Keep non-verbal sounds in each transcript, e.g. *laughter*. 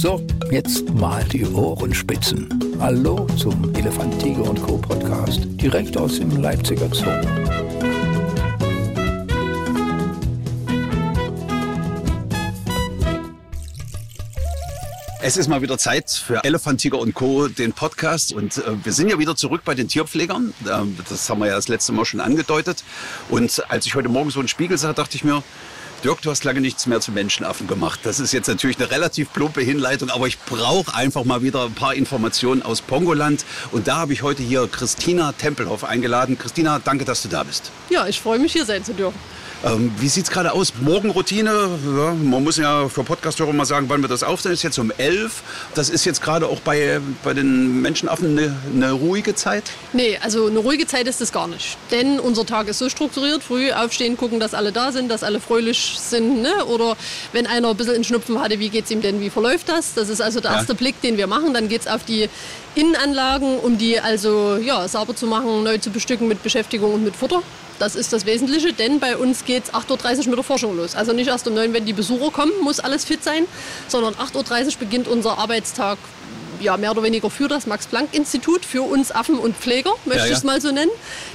So, jetzt mal die Ohrenspitzen. Hallo zum Elefant, Tiger und Co. Podcast, direkt aus dem Leipziger Zoo. Es ist mal wieder Zeit für Elefant, Tiger und Co., den Podcast. Und äh, wir sind ja wieder zurück bei den Tierpflegern. Ähm, das haben wir ja das letzte Mal schon angedeutet. Und als ich heute Morgen so einen Spiegel sah, dachte ich mir, Dirk, du hast lange nichts mehr zu Menschenaffen gemacht. Das ist jetzt natürlich eine relativ plumpe Hinleitung, aber ich brauche einfach mal wieder ein paar Informationen aus Pongoland. Und da habe ich heute hier Christina Tempelhoff eingeladen. Christina, danke, dass du da bist. Ja, ich freue mich, hier sein zu dürfen. Ähm, wie sieht es gerade aus? Morgenroutine? Ja, man muss ja für Podcasthörer mal sagen, wann wir das aufnehmen. ist jetzt um 11. Das ist jetzt gerade auch bei, bei den Menschenaffen eine, eine ruhige Zeit? Nee, also eine ruhige Zeit ist es gar nicht. Denn unser Tag ist so strukturiert. Früh aufstehen, gucken, dass alle da sind, dass alle fröhlich sind. Ne? Oder wenn einer ein bisschen einen Schnupfen hatte, wie geht es ihm denn, wie verläuft das? Das ist also der erste ja. Blick, den wir machen. Dann geht es auf die Innenanlagen, um die also ja, sauber zu machen, neu zu bestücken mit Beschäftigung und mit Futter. Das ist das Wesentliche, denn bei uns geht es 8.30 Uhr mit der Forschung los. Also nicht erst um 9 Uhr, wenn die Besucher kommen, muss alles fit sein, sondern 8.30 Uhr beginnt unser Arbeitstag ja, mehr oder weniger für das Max-Planck-Institut, für uns Affen und Pfleger, möchte ja, ja. ich es mal so nennen.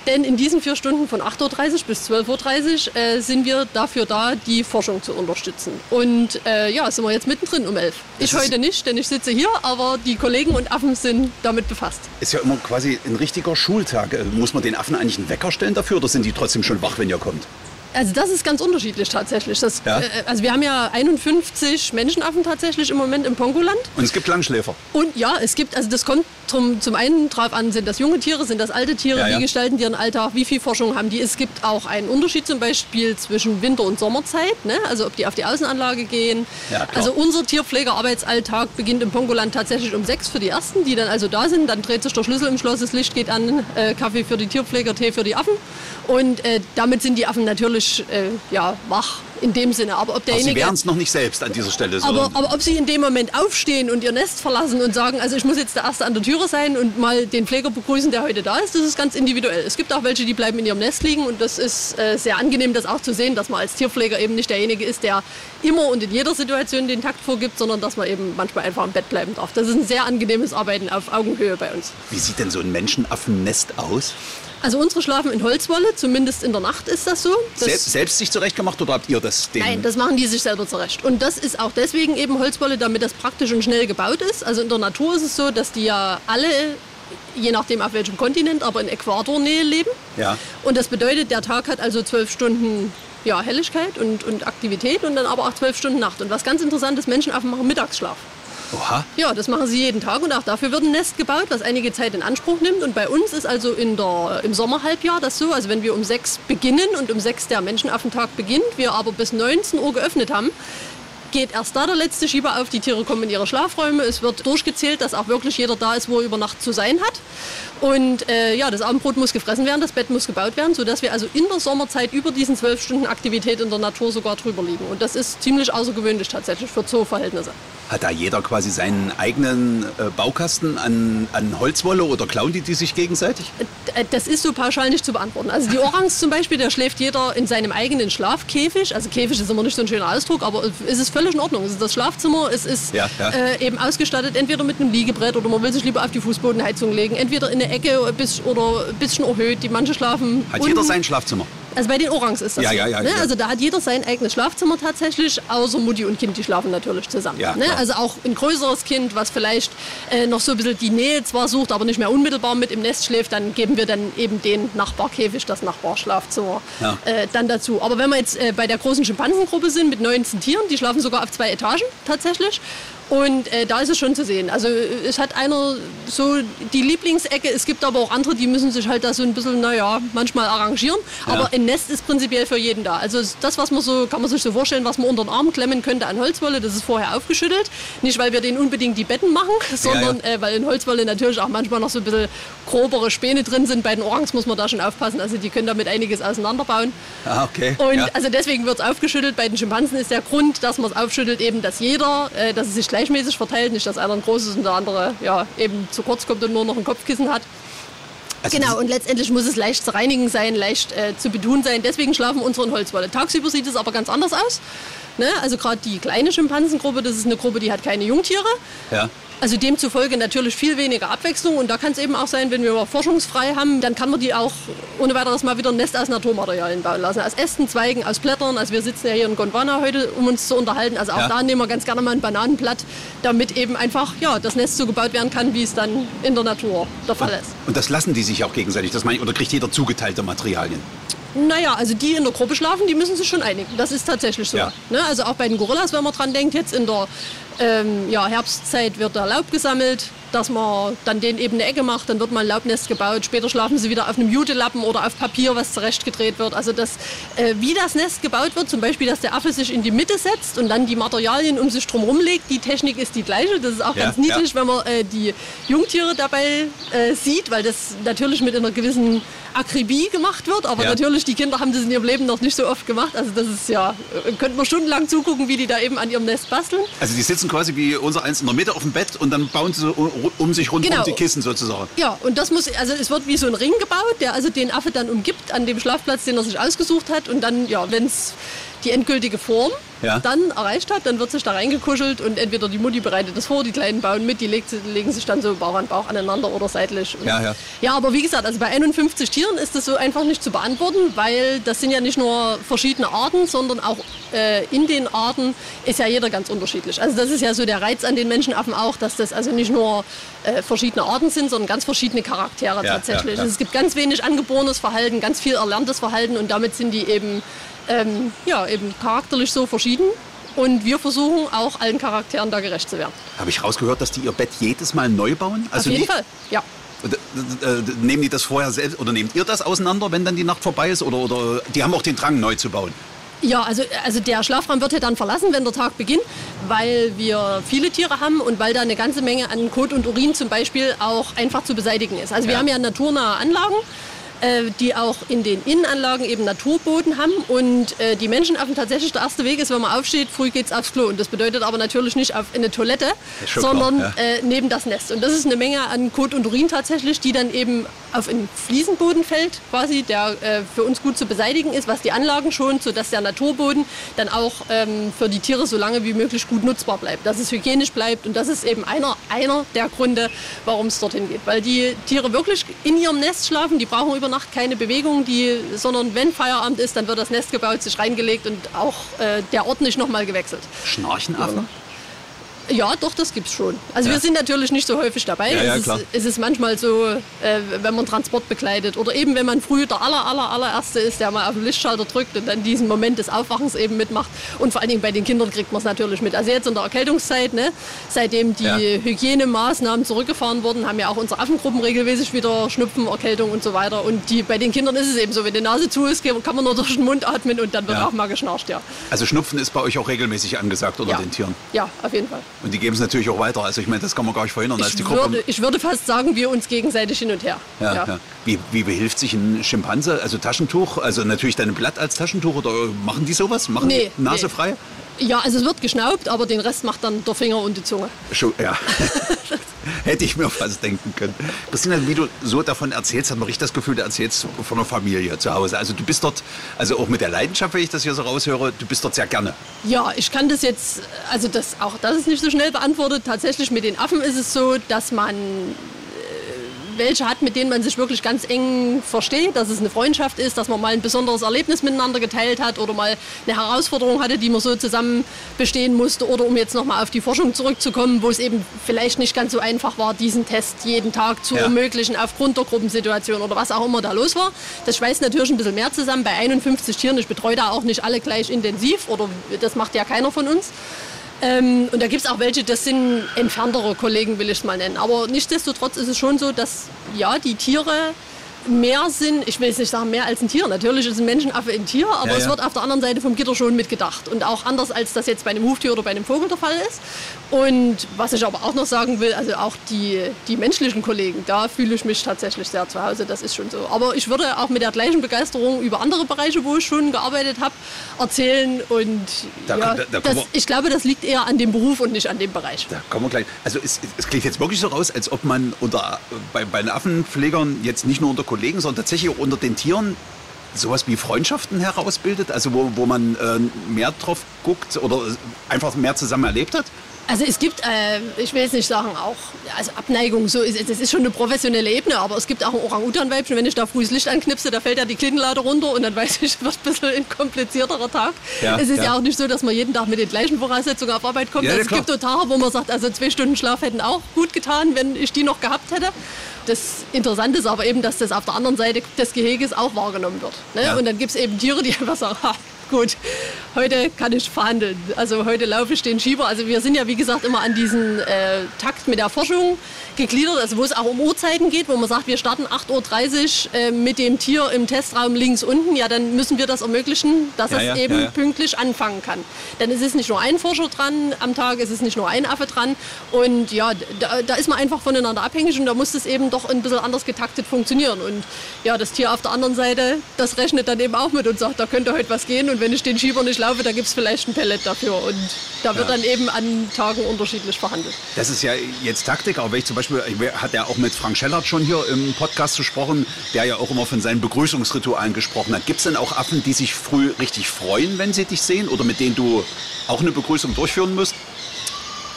Denn in diesen vier Stunden von 8.30 Uhr bis 12.30 Uhr äh, sind wir dafür da, die Forschung zu unterstützen. Und äh, ja, sind wir jetzt mittendrin um 11. Ich heute nicht, denn ich sitze hier, aber die Kollegen und Affen sind damit befasst. Ist ja immer quasi ein richtiger Schultag. Äh, muss man den Affen eigentlich einen Wecker stellen dafür oder sind die trotzdem schon wach, wenn ihr kommt? Also das ist ganz unterschiedlich tatsächlich. Das, ja? äh, also wir haben ja 51 Menschenaffen tatsächlich im Moment im Pongoland. Und es gibt Langschläfer. Und ja, es gibt, also das kommt zum, zum einen drauf an, sind das junge Tiere, sind das alte Tiere, ja, ja. wie gestalten die ihren Alltag, wie viel Forschung haben die. Es gibt auch einen Unterschied zum Beispiel zwischen Winter- und Sommerzeit, ne? also ob die auf die Außenanlage gehen. Also unser Tierpflegearbeitsalltag beginnt im Pongoland tatsächlich um sechs für die Ersten, die dann also da sind. Dann dreht sich der Schlüssel im Schloss, das Licht geht an, äh, Kaffee für die Tierpfleger, Tee für die Affen. Und äh, damit sind die Affen natürlich äh, ja, wach in dem Sinne. Aber ob derjenige, aber Sie wären es noch nicht selbst an dieser Stelle. So. Aber, aber ob Sie in dem Moment aufstehen und Ihr Nest verlassen und sagen, also ich muss jetzt der Erste an der Türe sein und mal den Pfleger begrüßen, der heute da ist, das ist ganz individuell. Es gibt auch welche, die bleiben in ihrem Nest liegen und das ist äh, sehr angenehm, das auch zu sehen, dass man als Tierpfleger eben nicht derjenige ist, der immer und in jeder Situation den Takt vorgibt, sondern dass man eben manchmal einfach im Bett bleiben darf. Das ist ein sehr angenehmes Arbeiten auf Augenhöhe bei uns. Wie sieht denn so ein Menschenaffennest aus? Also unsere schlafen in Holzwolle, zumindest in der Nacht ist das so. Das selbst, selbst sich zurechtgemacht oder habt ihr das? Den Nein, das machen die sich selber zurecht. Und das ist auch deswegen eben Holzwolle, damit das praktisch und schnell gebaut ist. Also in der Natur ist es so, dass die ja alle je nachdem auf welchem Kontinent, aber in Äquatornähe leben. Ja. Und das bedeutet, der Tag hat also zwölf Stunden ja, Helligkeit und, und Aktivität und dann aber auch zwölf Stunden Nacht. Und was ganz interessant ist, Menschenaffen machen Mittagsschlaf. Oha. Ja, das machen sie jeden Tag und auch dafür wird ein Nest gebaut, was einige Zeit in Anspruch nimmt. Und bei uns ist also in der, im Sommerhalbjahr das so, also wenn wir um sechs beginnen und um sechs der Menschenaffentag beginnt, wir aber bis 19 Uhr geöffnet haben, geht erst da der letzte Schieber auf. Die Tiere kommen in ihre Schlafräume. Es wird durchgezählt, dass auch wirklich jeder da ist, wo er über Nacht zu sein hat. Und äh, ja, das Abendbrot muss gefressen werden, das Bett muss gebaut werden, sodass wir also in der Sommerzeit über diesen zwölf Stunden Aktivität in der Natur sogar drüber liegen. Und das ist ziemlich außergewöhnlich tatsächlich für Zoo-Verhältnisse. Hat da jeder quasi seinen eigenen äh, Baukasten an, an Holzwolle oder klauen die die sich gegenseitig? Äh, das ist so pauschal nicht zu beantworten. Also die Orangs zum Beispiel, da schläft jeder in seinem eigenen Schlafkäfig. Also Käfig ist immer nicht so ein schöner Ausdruck, aber es ist völlig in Ordnung. Es ist das Schlafzimmer, es ist ja, ja. Äh, eben ausgestattet entweder mit einem Liegebrett oder man will sich lieber auf die Fußbodenheizung legen. Entweder in eine Ecke oder ein bisschen erhöht. Die manche schlafen. Hat jeder sein Schlafzimmer? Also bei den Orangs ist das ja, so. Ja, ja, ne? Also da hat jeder sein eigenes Schlafzimmer tatsächlich, außer Mutti und Kind, die schlafen natürlich zusammen. Ja, ne? Also auch ein größeres Kind, was vielleicht äh, noch so ein bisschen die Nähe zwar sucht, aber nicht mehr unmittelbar mit im Nest schläft, dann geben wir dann eben den Nachbarkäfig, das Nachbarschlafzimmer ja. äh, dann dazu. Aber wenn wir jetzt äh, bei der großen Schimpansengruppe sind mit 19 Tieren, die schlafen sogar auf zwei Etagen tatsächlich. Und äh, da ist es schon zu sehen. Also es hat einer so die Lieblingsecke, es gibt aber auch andere, die müssen sich halt da so ein bisschen, naja, manchmal arrangieren. Ja. Aber ein Nest ist prinzipiell für jeden da. Also das, was man so, kann man sich so vorstellen, was man unter den Arm klemmen könnte an Holzwolle, das ist vorher aufgeschüttelt. Nicht, weil wir den unbedingt die Betten machen, sondern ja, ja. Äh, weil in Holzwolle natürlich auch manchmal noch so ein bisschen grobere Späne drin sind. Bei den Orangs muss man da schon aufpassen. Also die können damit einiges auseinanderbauen. Ah, okay. Und also deswegen wird es aufgeschüttelt. Bei den Schimpansen ist der Grund, dass man es aufschüttelt, eben, dass jeder, äh, dass es sich gleichmäßig verteilt, nicht dass einer ein großes und der andere ja, eben zu kurz kommt und nur noch ein Kopfkissen hat. Also genau, und letztendlich muss es leicht zu reinigen sein, leicht äh, zu betun sein. Deswegen schlafen unsere in Holzwolle. Tagsüber sieht es aber ganz anders aus. Ne? Also gerade die kleine Schimpansengruppe, das ist eine Gruppe, die hat keine Jungtiere. Ja. Also demzufolge natürlich viel weniger Abwechslung. Und da kann es eben auch sein, wenn wir mal forschungsfrei haben, dann kann man die auch ohne weiteres mal wieder ein Nest aus Naturmaterialien bauen lassen. Aus Ästen, Zweigen, aus Blättern. Also wir sitzen ja hier in Gondwana heute, um uns zu unterhalten. Also auch Ja. da nehmen wir ganz gerne mal ein Bananenblatt, damit eben einfach ja, das Nest so gebaut werden kann, wie es dann in der Natur der Fall ist. Und das lassen die sich auch gegenseitig. Das meine ich, oder kriegt jeder zugeteilte Materialien? Naja, also die in der Gruppe schlafen, die müssen sich schon einigen. Das ist tatsächlich so. Ja. Ne? Also auch bei den Gorillas, wenn man dran denkt, jetzt in der ähm, ja, Herbstzeit wird da Laub gesammelt, dass man dann denen eben eine Ecke macht, dann wird mal ein Laubnest gebaut. Später schlafen sie wieder auf einem Jutelappen oder auf Papier, was zurechtgedreht wird. Also das, äh, wie das Nest gebaut wird, zum Beispiel, dass der Affe sich in die Mitte setzt und dann die Materialien um sich drum legt, die Technik ist die gleiche. Das ist auch Ja, ganz niedlich, ja. wenn man äh, die Jungtiere dabei äh, sieht, weil das natürlich mit einer gewissen Akribie gemacht wird. Aber Ja. natürlich, die Kinder haben das in ihrem Leben noch nicht so oft gemacht. Also das ist ja, äh, könnte man stundenlang zugucken, wie die da eben an ihrem Nest basteln. Also die sitzen quasi wie unser eins in der Mitte auf dem Bett und dann bauen sie so um, um sich rund Genau. um die Kissen sozusagen. Ja, und das muss, also es wird wie so ein Ring gebaut, der also den Affe dann umgibt an dem Schlafplatz, den er sich ausgesucht hat. Und dann, ja, wenn es die endgültige Form Ja. dann erreicht hat, dann wird sich da reingekuschelt und entweder die Mutti bereitet das vor, die Kleinen bauen mit, die legt, legen sich dann so Bauch an Bauch aneinander oder seitlich. Ja, ja. Ja, aber wie gesagt, also bei 51 Tieren ist das so einfach nicht zu beantworten, weil das sind ja nicht nur verschiedene Arten, sondern auch äh, in den Arten ist ja jeder ganz unterschiedlich. Also das ist ja so der Reiz an den Menschenaffen auch, dass das also nicht nur äh, verschiedene Arten sind, sondern ganz verschiedene Charaktere Ja, tatsächlich. ja, ja. Es gibt ganz wenig angeborenes Verhalten, ganz viel erlerntes Verhalten und damit sind die eben, ähm, ja, eben charakterlich so verschieden. Und wir versuchen auch allen Charakteren da gerecht zu werden. Habe ich rausgehört, dass die ihr Bett jedes Mal neu bauen? Also Auf jeden Fall, ja. Äh, äh, nehmen die das vorher selbst oder nehmt ihr das auseinander, wenn dann die Nacht vorbei ist? Oder, oder die haben auch den Drang, neu zu bauen? Ja, also, also der Schlafraum wird ja dann verlassen, wenn der Tag beginnt, weil wir viele Tiere haben und weil da eine ganze Menge an Kot und Urin zum Beispiel auch einfach zu beseitigen ist. Also wir Ja. haben ja naturnahe Anlagen, äh, die auch in den Innenanlagen eben Naturboden haben und äh, die Menschenaffen tatsächlich der erste Weg ist, wenn man aufsteht, früh geht's aufs Klo und das bedeutet aber natürlich nicht auf eine Toilette, schon sondern klar, ja. äh, neben das Nest. Und das ist eine Menge an Kot und Urin tatsächlich, die dann eben auf einen Fliesenboden fällt, quasi, der äh, für uns gut zu beseitigen ist, was die Anlagen schont, sodass der Naturboden dann auch ähm, für die Tiere so lange wie möglich gut nutzbar bleibt, dass es hygienisch bleibt. Und das ist eben einer, einer der Gründe, warum es dorthin geht. Weil die Tiere wirklich in ihrem Nest schlafen, die brauchen über Nacht keine Bewegung, die, sondern wenn Feierabend ist, dann wird das Nest gebaut, sich reingelegt und auch äh, der Ort nicht nochmal gewechselt. Schnarchen Affen? Ja, doch, das gibt's schon. Also Ja. wir sind natürlich nicht so häufig dabei. Ja, ja, es, klar. ist, es ist manchmal so, äh, wenn man Transport begleitet oder eben wenn man früh der aller, aller, allererste ist, der mal auf den Lichtschalter drückt und dann diesen Moment des Aufwachens eben mitmacht. Und vor allen Dingen bei den Kindern kriegt man es natürlich mit. Also jetzt in der Erkältungszeit, ne, seitdem die. Hygienemaßnahmen zurückgefahren wurden, haben ja auch unsere Affengruppen regelmäßig wieder Schnupfen, Erkältung und so weiter. Und die, bei den Kindern ist es eben so, wenn die Nase zu ist, kann man nur durch den Mund atmen und dann wird auch mal geschnarcht, ja. Also Schnupfen ist bei euch auch regelmäßig angesagt ja. den Tieren. Ja, auf jeden Fall. Und die geben es natürlich auch weiter. Also ich meine, das kann man gar nicht verhindern. als Ich würde, ich würde fast sagen, wir uns gegenseitig hin und her. Ja, ja. Wie, wie behilft sich ein Schimpanse? Also Taschentuch, also natürlich dein Blatt als Taschentuch oder machen die sowas? Machen Nee, die Nase nee. frei? Ja, also es wird geschnaubt, aber den Rest macht dann der Finger und die Zunge. Schon, ja. *laughs* *laughs* Hätte ich mir fast denken können. Christina, wie du so davon erzählst, hat man richtig das Gefühl, du erzählst von einer Familie zu Hause. Also du bist dort, also auch mit der Leidenschaft, wenn ich das hier so raushöre, du bist dort sehr gerne. Ja, ich kann das jetzt, also das, auch das ist nicht so schnell beantwortet. Tatsächlich mit den Affen ist es so, dass man welche hat, mit denen man sich wirklich ganz eng versteht, dass es eine Freundschaft ist, dass man mal ein besonderes Erlebnis miteinander geteilt hat oder mal eine Herausforderung hatte, die man so zusammen bestehen musste oder um jetzt nochmal auf die Forschung zurückzukommen, wo es eben vielleicht nicht ganz so einfach war, diesen Test jeden Tag zu Ja. ermöglichen aufgrund der Gruppensituation oder was auch immer da los war. Das schweißt natürlich ein bisschen mehr zusammen. Bei 51 Tieren, ich betreue da auch nicht alle gleich intensiv oder das macht ja keiner von uns. Ähm, und da gibt es auch welche, das sind entferntere Kollegen, will ich es mal nennen. Aber nichtsdestotrotz ist es schon so, dass ja, die Tiere mehr sind, ich will jetzt nicht sagen mehr als ein Tier, natürlich ist ein Menschenaffe ein Tier, aber Ja, es ja. wird auf der anderen Seite vom Gitter schon mitgedacht. Und auch anders, als das jetzt bei einem Huftier oder bei einem Vogel der Fall ist. Und was ich aber auch noch sagen will, also auch die, die menschlichen Kollegen, da fühle ich mich tatsächlich sehr zu Hause, das ist schon so. Aber ich würde auch mit der gleichen Begeisterung über andere Bereiche, wo ich schon gearbeitet habe, erzählen. Und Da ja, da- da das, ich glaube, das liegt eher an dem Beruf und nicht an dem Bereich. Da kommen wir gleich. Also es, es klingt jetzt wirklich so raus, als ob man unter, bei, bei den Affenpflegern jetzt nicht nur unter Kollegen, sondern tatsächlich auch unter den Tieren sowas wie Freundschaften herausbildet, also wo, wo man äh, mehr drauf guckt oder einfach mehr zusammen erlebt hat. Also es gibt, äh, ich will jetzt nicht sagen auch, also Abneigung, so ist, das ist schon eine professionelle Ebene, aber es gibt auch ein Orang-Utan-Weibchen, wenn ich da früh das Licht anknipse, da fällt ja die Klinkenlade runter und dann *laughs* weiß ich, wird ein bisschen ein komplizierterer Tag. Ja, es ist ja. ja. auch nicht so, dass man jeden Tag mit den gleichen Voraussetzungen auf Arbeit kommt. Ja, also es gibt so Tage, wo man sagt, also zwei Stunden Schlaf hätten auch gut getan, wenn ich die noch gehabt hätte. Das Interessante ist aber eben, dass das auf der anderen Seite des Geheges auch wahrgenommen wird. Ne? Und dann gibt es eben Tiere, die *laughs* einfach sagen, ha, gut, heute kann ich verhandeln. Also heute laufe ich den Schieber. Also wir sind ja, wie gesagt, immer an diesen äh, Takt mit der Forschung gegliedert, also wo es auch um Uhrzeiten geht, wo man sagt, wir starten 8.30 Uhr äh, mit dem Tier im Testraum links unten, ja, dann müssen wir das ermöglichen, dass Ja, es ja, eben ja, pünktlich anfangen kann. Denn es ist nicht nur ein Forscher dran am Tag, es ist nicht nur ein Affe dran. Und ja, da, da ist man einfach voneinander abhängig und da muss es eben doch ein bisschen anders getaktet funktionieren. Und ja, das Tier auf der anderen Seite, das rechnet dann eben auch mit und sagt, da könnte heute was gehen und wenn ich den Schieber nicht laufe, da gibt es vielleicht ein Pellet dafür. Und da wird Ja. dann eben an Tagen unterschiedlich verhandelt. Das ist ja jetzt Taktik, aber wenn ich zum Beispiel, ich hat ja auch mit Frank Schellert schon hier im Podcast gesprochen, der ja auch immer von seinen Begrüßungsritualen gesprochen hat. Gibt es denn auch Affen, die sich früh richtig freuen, wenn sie dich sehen oder mit denen du auch eine Begrüßung durchführen musst?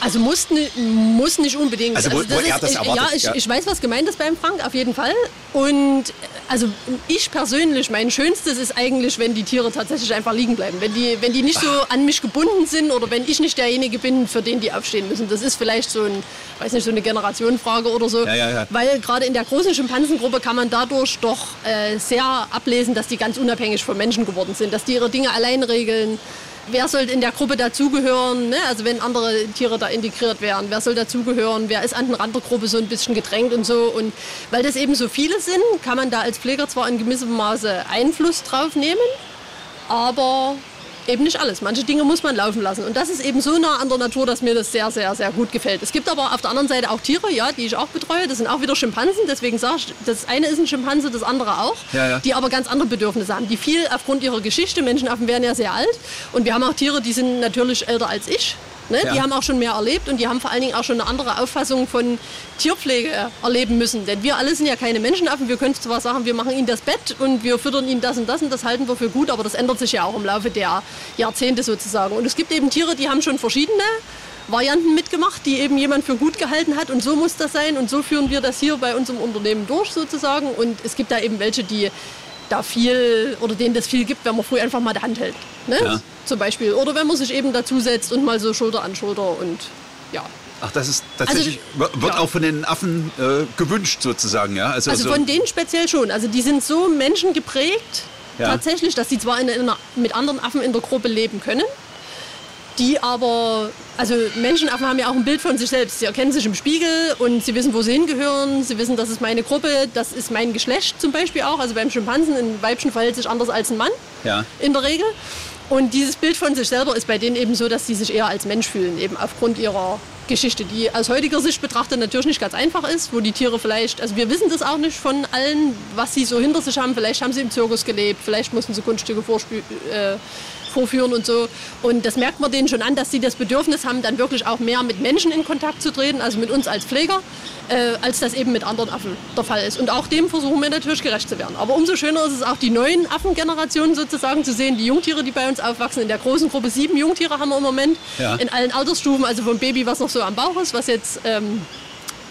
Also muss, muss nicht unbedingt. Also wo- wo er das ich, erwartet, ja, ich, ja. ich weiß, was gemeint ist beim Frank, auf jeden Fall. Und äh, also ich persönlich, mein Schönstes ist eigentlich, wenn die Tiere tatsächlich einfach liegen bleiben. Wenn die, wenn die nicht so an mich gebunden sind oder wenn ich nicht derjenige bin, für den die aufstehen müssen. Das ist vielleicht so ein, weiß nicht, so eine Generationenfrage oder so. Ja, ja. Weil gerade in der großen Schimpansengruppe kann man dadurch doch äh, sehr ablesen, dass die ganz unabhängig von Menschen geworden sind, dass die ihre Dinge allein regeln. Wer soll in der Gruppe dazugehören? Ne? Also wenn andere Tiere da integriert werden, wer soll dazugehören? Wer ist an eine andere Gruppe so ein bisschen gedrängt und so? Und weil das eben so viele sind, kann man da als Pfleger zwar in gewissem Maße Einfluss drauf nehmen, aber eben nicht alles. Manche Dinge muss man laufen lassen. Und das ist eben so nah an der Natur, dass mir das sehr, sehr, sehr gut gefällt. Es gibt aber auf der anderen Seite auch Tiere, ja, die ich auch betreue. Das sind auch wieder Schimpansen. Deswegen sage ich, das eine ist ein Schimpanse, das andere auch. Ja, ja. Die aber ganz andere Bedürfnisse haben. Die viel aufgrund ihrer Geschichte, Menschenaffen werden ja sehr alt. Und wir haben auch Tiere, die sind natürlich älter als ich. Ne? Ja. Die haben auch schon mehr erlebt und die haben vor allen Dingen auch schon eine andere Auffassung von Tierpflege erleben müssen. Denn wir alle sind ja keine Menschenaffen. Wir können zwar sagen, wir machen ihnen das Bett und wir füttern ihnen das und das und das halten wir für gut, aber das ändert sich ja auch im Laufe der Jahrzehnte sozusagen. Und es gibt eben Tiere, die haben schon verschiedene Varianten mitgemacht, die eben jemand für gut gehalten hat und so muss das sein und so führen wir das hier bei uns im Unternehmen durch sozusagen. Und es gibt da eben welche, die da viel oder denen das viel gibt, wenn man früh einfach mal die Hand hält. Ne? Ja. Zum Beispiel. Oder wenn man sich eben dazusetzt und mal so Schulter an Schulter und ja. Ach, das ist tatsächlich, wird Also, ja. auch von den Affen äh, gewünscht sozusagen, ja? Also so- von denen speziell schon. Also die sind so menschengeprägt, Ja. tatsächlich, dass sie zwar in, einer- mit anderen Affen in der Gruppe leben können, die aber, also Menschenaffen haben ja auch ein Bild von sich selbst. Sie erkennen sich im Spiegel und sie wissen, wo sie hingehören. Sie wissen, das ist meine Gruppe, das ist mein Geschlecht zum Beispiel auch. Also beim Schimpansen, ein Weibchen verhält sich anders als ein Mann Ja. in der Regel. Und dieses Bild von sich selber ist bei denen eben so, dass sie sich eher als Mensch fühlen, eben aufgrund ihrer Geschichte, die aus heutiger Sicht betrachtet natürlich nicht ganz einfach ist, wo die Tiere vielleicht, also wir wissen das auch nicht von allen, was sie so hinter sich haben. Vielleicht haben sie im Zirkus gelebt, vielleicht mussten sie Kunststücke vorspü- äh, vorführen und so. Und das merkt man denen schon an, dass sie das Bedürfnis haben, dann wirklich auch mehr mit Menschen in Kontakt zu treten, also mit uns als Pfleger, äh, als das eben mit anderen Affen der Fall ist. Und auch dem versuchen wir natürlich gerecht zu werden. Aber umso schöner ist es auch, die neuen Affengenerationen sozusagen zu sehen, die Jungtiere, die bei uns aufwachsen. In der großen Gruppe sieben Jungtiere haben wir im Moment, Ja. in allen Altersstufen, also vom Baby, was noch so am Bauch ist, was jetzt ähm,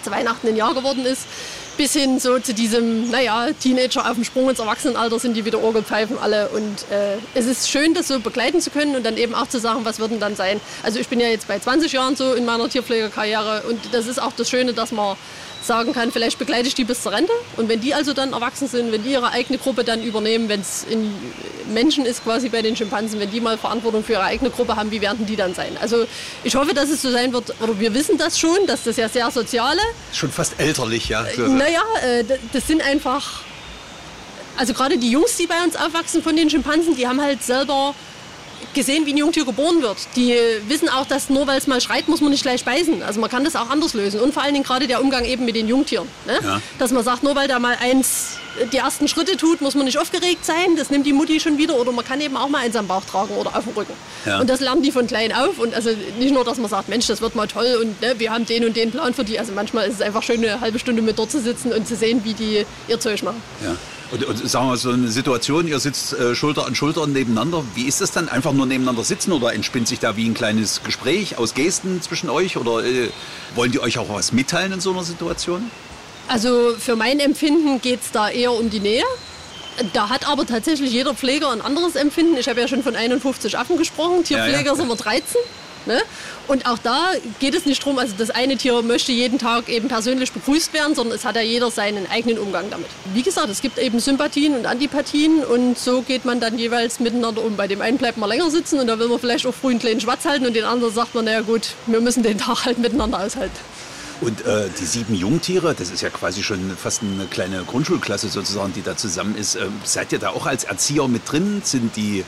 zu Weihnachten ein Jahr geworden ist, bis hin so zu diesem, naja, Teenager auf dem Sprung ins Erwachsenenalter sind die wieder Orgelpfeifen alle. Und äh, es ist schön, das so begleiten zu können und dann eben auch zu sagen, was wird denn dann sein. Also ich bin ja jetzt bei 20 Jahren so in meiner Tierpflegerkarriere und das ist auch das Schöne, dass man sagen kann, vielleicht begleite ich die bis zur Rente. Und wenn die also dann erwachsen sind, wenn die ihre eigene Gruppe dann übernehmen, wenn es in Menschen ist quasi bei den Schimpansen, wenn die mal Verantwortung für ihre eigene Gruppe haben, wie werden die dann sein? Also ich hoffe, dass es so sein wird, oder wir wissen das schon, dass das ja sehr soziale Schon fast elterlich, ja. So- naja, äh, das sind einfach. Also gerade die Jungs, die bei uns aufwachsen von den Schimpansen, die haben halt selber gesehen, wie ein Jungtier geboren wird. Die wissen auch, dass nur weil es mal schreit, muss man nicht gleich speisen. Also man kann das auch anders lösen. Und vor allen Dingen gerade der Umgang eben mit den Jungtieren. Ne? Ja. Dass man sagt, nur weil da mal eins die ersten Schritte tut, muss man nicht aufgeregt sein. Das nimmt die Mutti schon wieder. Oder man kann eben auch mal eins am Bauch tragen oder auf dem Rücken. Ja. Und das lernen die von klein auf. Und also nicht nur, dass man sagt, Mensch, das wird mal toll und ne, wir haben den und den Plan für die. Also manchmal ist es einfach schön, eine halbe Stunde mit dort zu sitzen und zu sehen, wie die ihr Zeug machen. Ja. Und, und sagen wir mal, so eine Situation, ihr sitzt äh, Schulter an Schulter nebeneinander. Wie ist das dann? Einfach nur nebeneinander sitzen oder entspinnt sich da wie ein kleines Gespräch aus Gesten zwischen euch? Oder äh, wollen die euch auch was mitteilen in so einer Situation? Also für mein Empfinden geht es da eher um die Nähe. Da hat aber tatsächlich jeder Pfleger ein anderes Empfinden. Ich habe ja schon von 51 Affen gesprochen, Tierpfleger Ja, ja. sind wir 13. Ne? Und auch da geht es nicht darum, also das eine Tier möchte jeden Tag eben persönlich begrüßt werden, sondern es hat ja jeder seinen eigenen Umgang damit. Wie gesagt, es gibt eben Sympathien und Antipathien und so geht man dann jeweils miteinander um. Bei dem einen bleibt man länger sitzen und da will man vielleicht auch früh einen kleinen Schwatz halten und den anderen sagt man, naja gut, wir müssen den Tag halt miteinander aushalten. Und äh, die sieben Jungtiere, das ist ja quasi schon fast eine kleine Grundschulklasse sozusagen, die da zusammen ist. Ähm, seid ihr da auch als Erzieher mit drin? Sind die,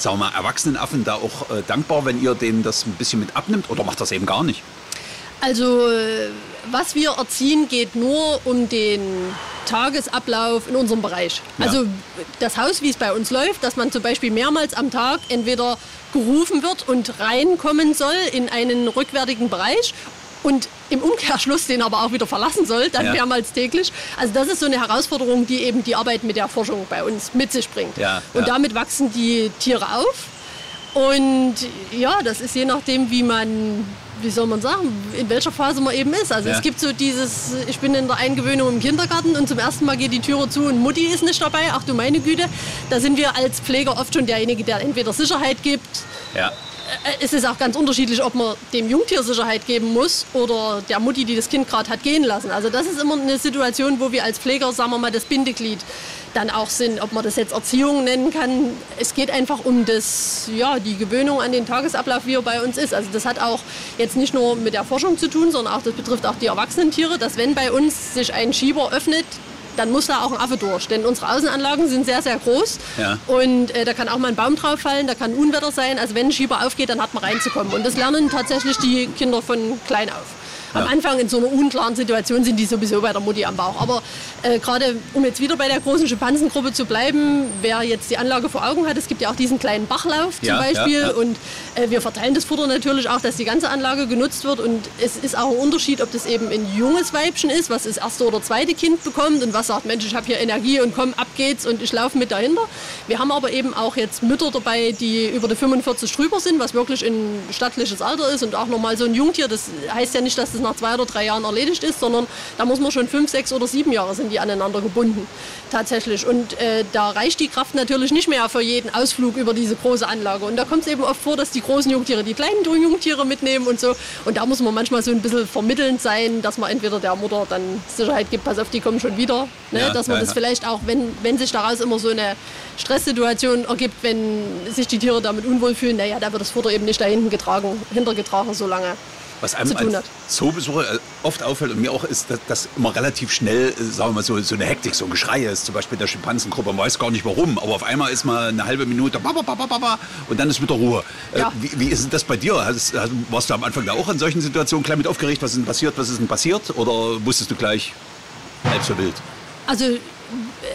sagen wir mal, erwachsenen Affen da auch äh, dankbar, wenn ihr denen das ein bisschen mit abnimmt? Oder macht das eben gar nicht? Also, äh, was wir erziehen, geht nur um den Tagesablauf in unserem Bereich. Ja. Also, das Haus, wie es bei uns läuft, dass man zum Beispiel mehrmals am Tag entweder gerufen wird und reinkommen soll in einen rückwärtigen Bereich und im Umkehrschluss den aber auch wieder verlassen soll, dann Ja. mehrmals täglich. Also das ist so eine Herausforderung, die eben die Arbeit mit der Forschung bei uns mit sich bringt. Ja, und ja. damit wachsen die Tiere auf. Und ja, das ist je nachdem, wie man, wie soll man sagen, in welcher Phase man eben ist. Also es gibt so dieses, ich bin in der Eingewöhnung im Kindergarten und zum ersten Mal geht die Türe zu und Mutti ist nicht dabei. Ach du meine Güte. Da sind wir als Pfleger oft schon derjenige, der entweder Sicherheit gibt. Äh, Es ist auch ganz unterschiedlich, ob man dem Jungtier Sicherheit geben muss oder der Mutti, die das Kind gerade hat gehen lassen. Also das ist immer eine Situation, wo wir als Pfleger, sagen wir mal, das Bindeglied dann auch sind. Ob man das jetzt Erziehung nennen kann. Es geht einfach um das, ja, die Gewöhnung an den Tagesablauf, wie er bei uns ist. Also das hat auch jetzt nicht nur mit der Forschung zu tun, sondern auch das betrifft auch die erwachsenen Tiere, dass wenn bei uns sich ein Schieber öffnet, dann muss da auch ein Affe durch. Denn unsere Außenanlagen sind sehr, sehr groß. Ja. Und äh, da kann auch mal ein Baum drauf fallen, da kann Unwetter sein. Also wenn ein Schieber aufgeht, dann hat man reinzukommen. Und das lernen tatsächlich die Kinder von klein auf. Am Ja. Anfang in so einer unklaren Situation sind die sowieso bei der Mutti am Bauch. Aber äh, gerade um jetzt wieder bei der großen Schimpansengruppe zu bleiben, wer jetzt die Anlage vor Augen hat, es gibt ja auch diesen kleinen Bachlauf zum Ja, Beispiel. ja. Und äh, wir verteilen das Futter natürlich auch, dass die ganze Anlage genutzt wird. Und es ist auch ein Unterschied, ob das eben ein junges Weibchen ist, was das erste oder zweite Kind bekommt und was sagt, Mensch, ich habe hier Energie und komm, ab geht's und ich laufe mit dahinter. Wir haben aber eben auch jetzt Mütter dabei, die über die 45 drüber sind, was wirklich ein stattliches Alter ist und auch nochmal so ein Jungtier. Das heißt ja nicht, dass das nach zwei oder drei Jahren erledigt ist, sondern da muss man schon fünf, sechs oder sieben Jahre sind die aneinander gebunden. Tatsächlich. Und äh, da reicht die Kraft natürlich nicht mehr für jeden Ausflug über diese große Anlage. Und da kommt es eben oft vor, dass die großen Jungtiere die kleinen Jungtiere mitnehmen und so. Und da muss man manchmal so ein bisschen vermittelnd sein, dass man entweder der Mutter dann Sicherheit gibt, pass auf, die kommen schon wieder. Ne? Ja, dass man ja, das ja. vielleicht auch, wenn, wenn sich daraus immer so eine Stresssituation ergibt, wenn sich die Tiere damit unwohl fühlen, naja, da wird das Futter eben nicht da hinten getragen, hintergetragen so lange. Was einem als. Zoobesucher äh, oft auffällt und mir auch ist, dass, dass immer relativ schnell, äh, sagen wir mal, so, so eine Hektik, so ein Geschrei ist. Zum Beispiel in der Schimpansengruppe. Man weiß gar nicht warum, aber auf einmal ist mal eine halbe Minute und dann ist wieder Ruhe. Äh, Ja. wie, wie ist das bei dir? Hast, warst du am Anfang da auch in solchen Situationen klein mit aufgeregt? Was ist denn passiert? Was ist denn passiert? Oder wusstest du gleich halb so wild? Also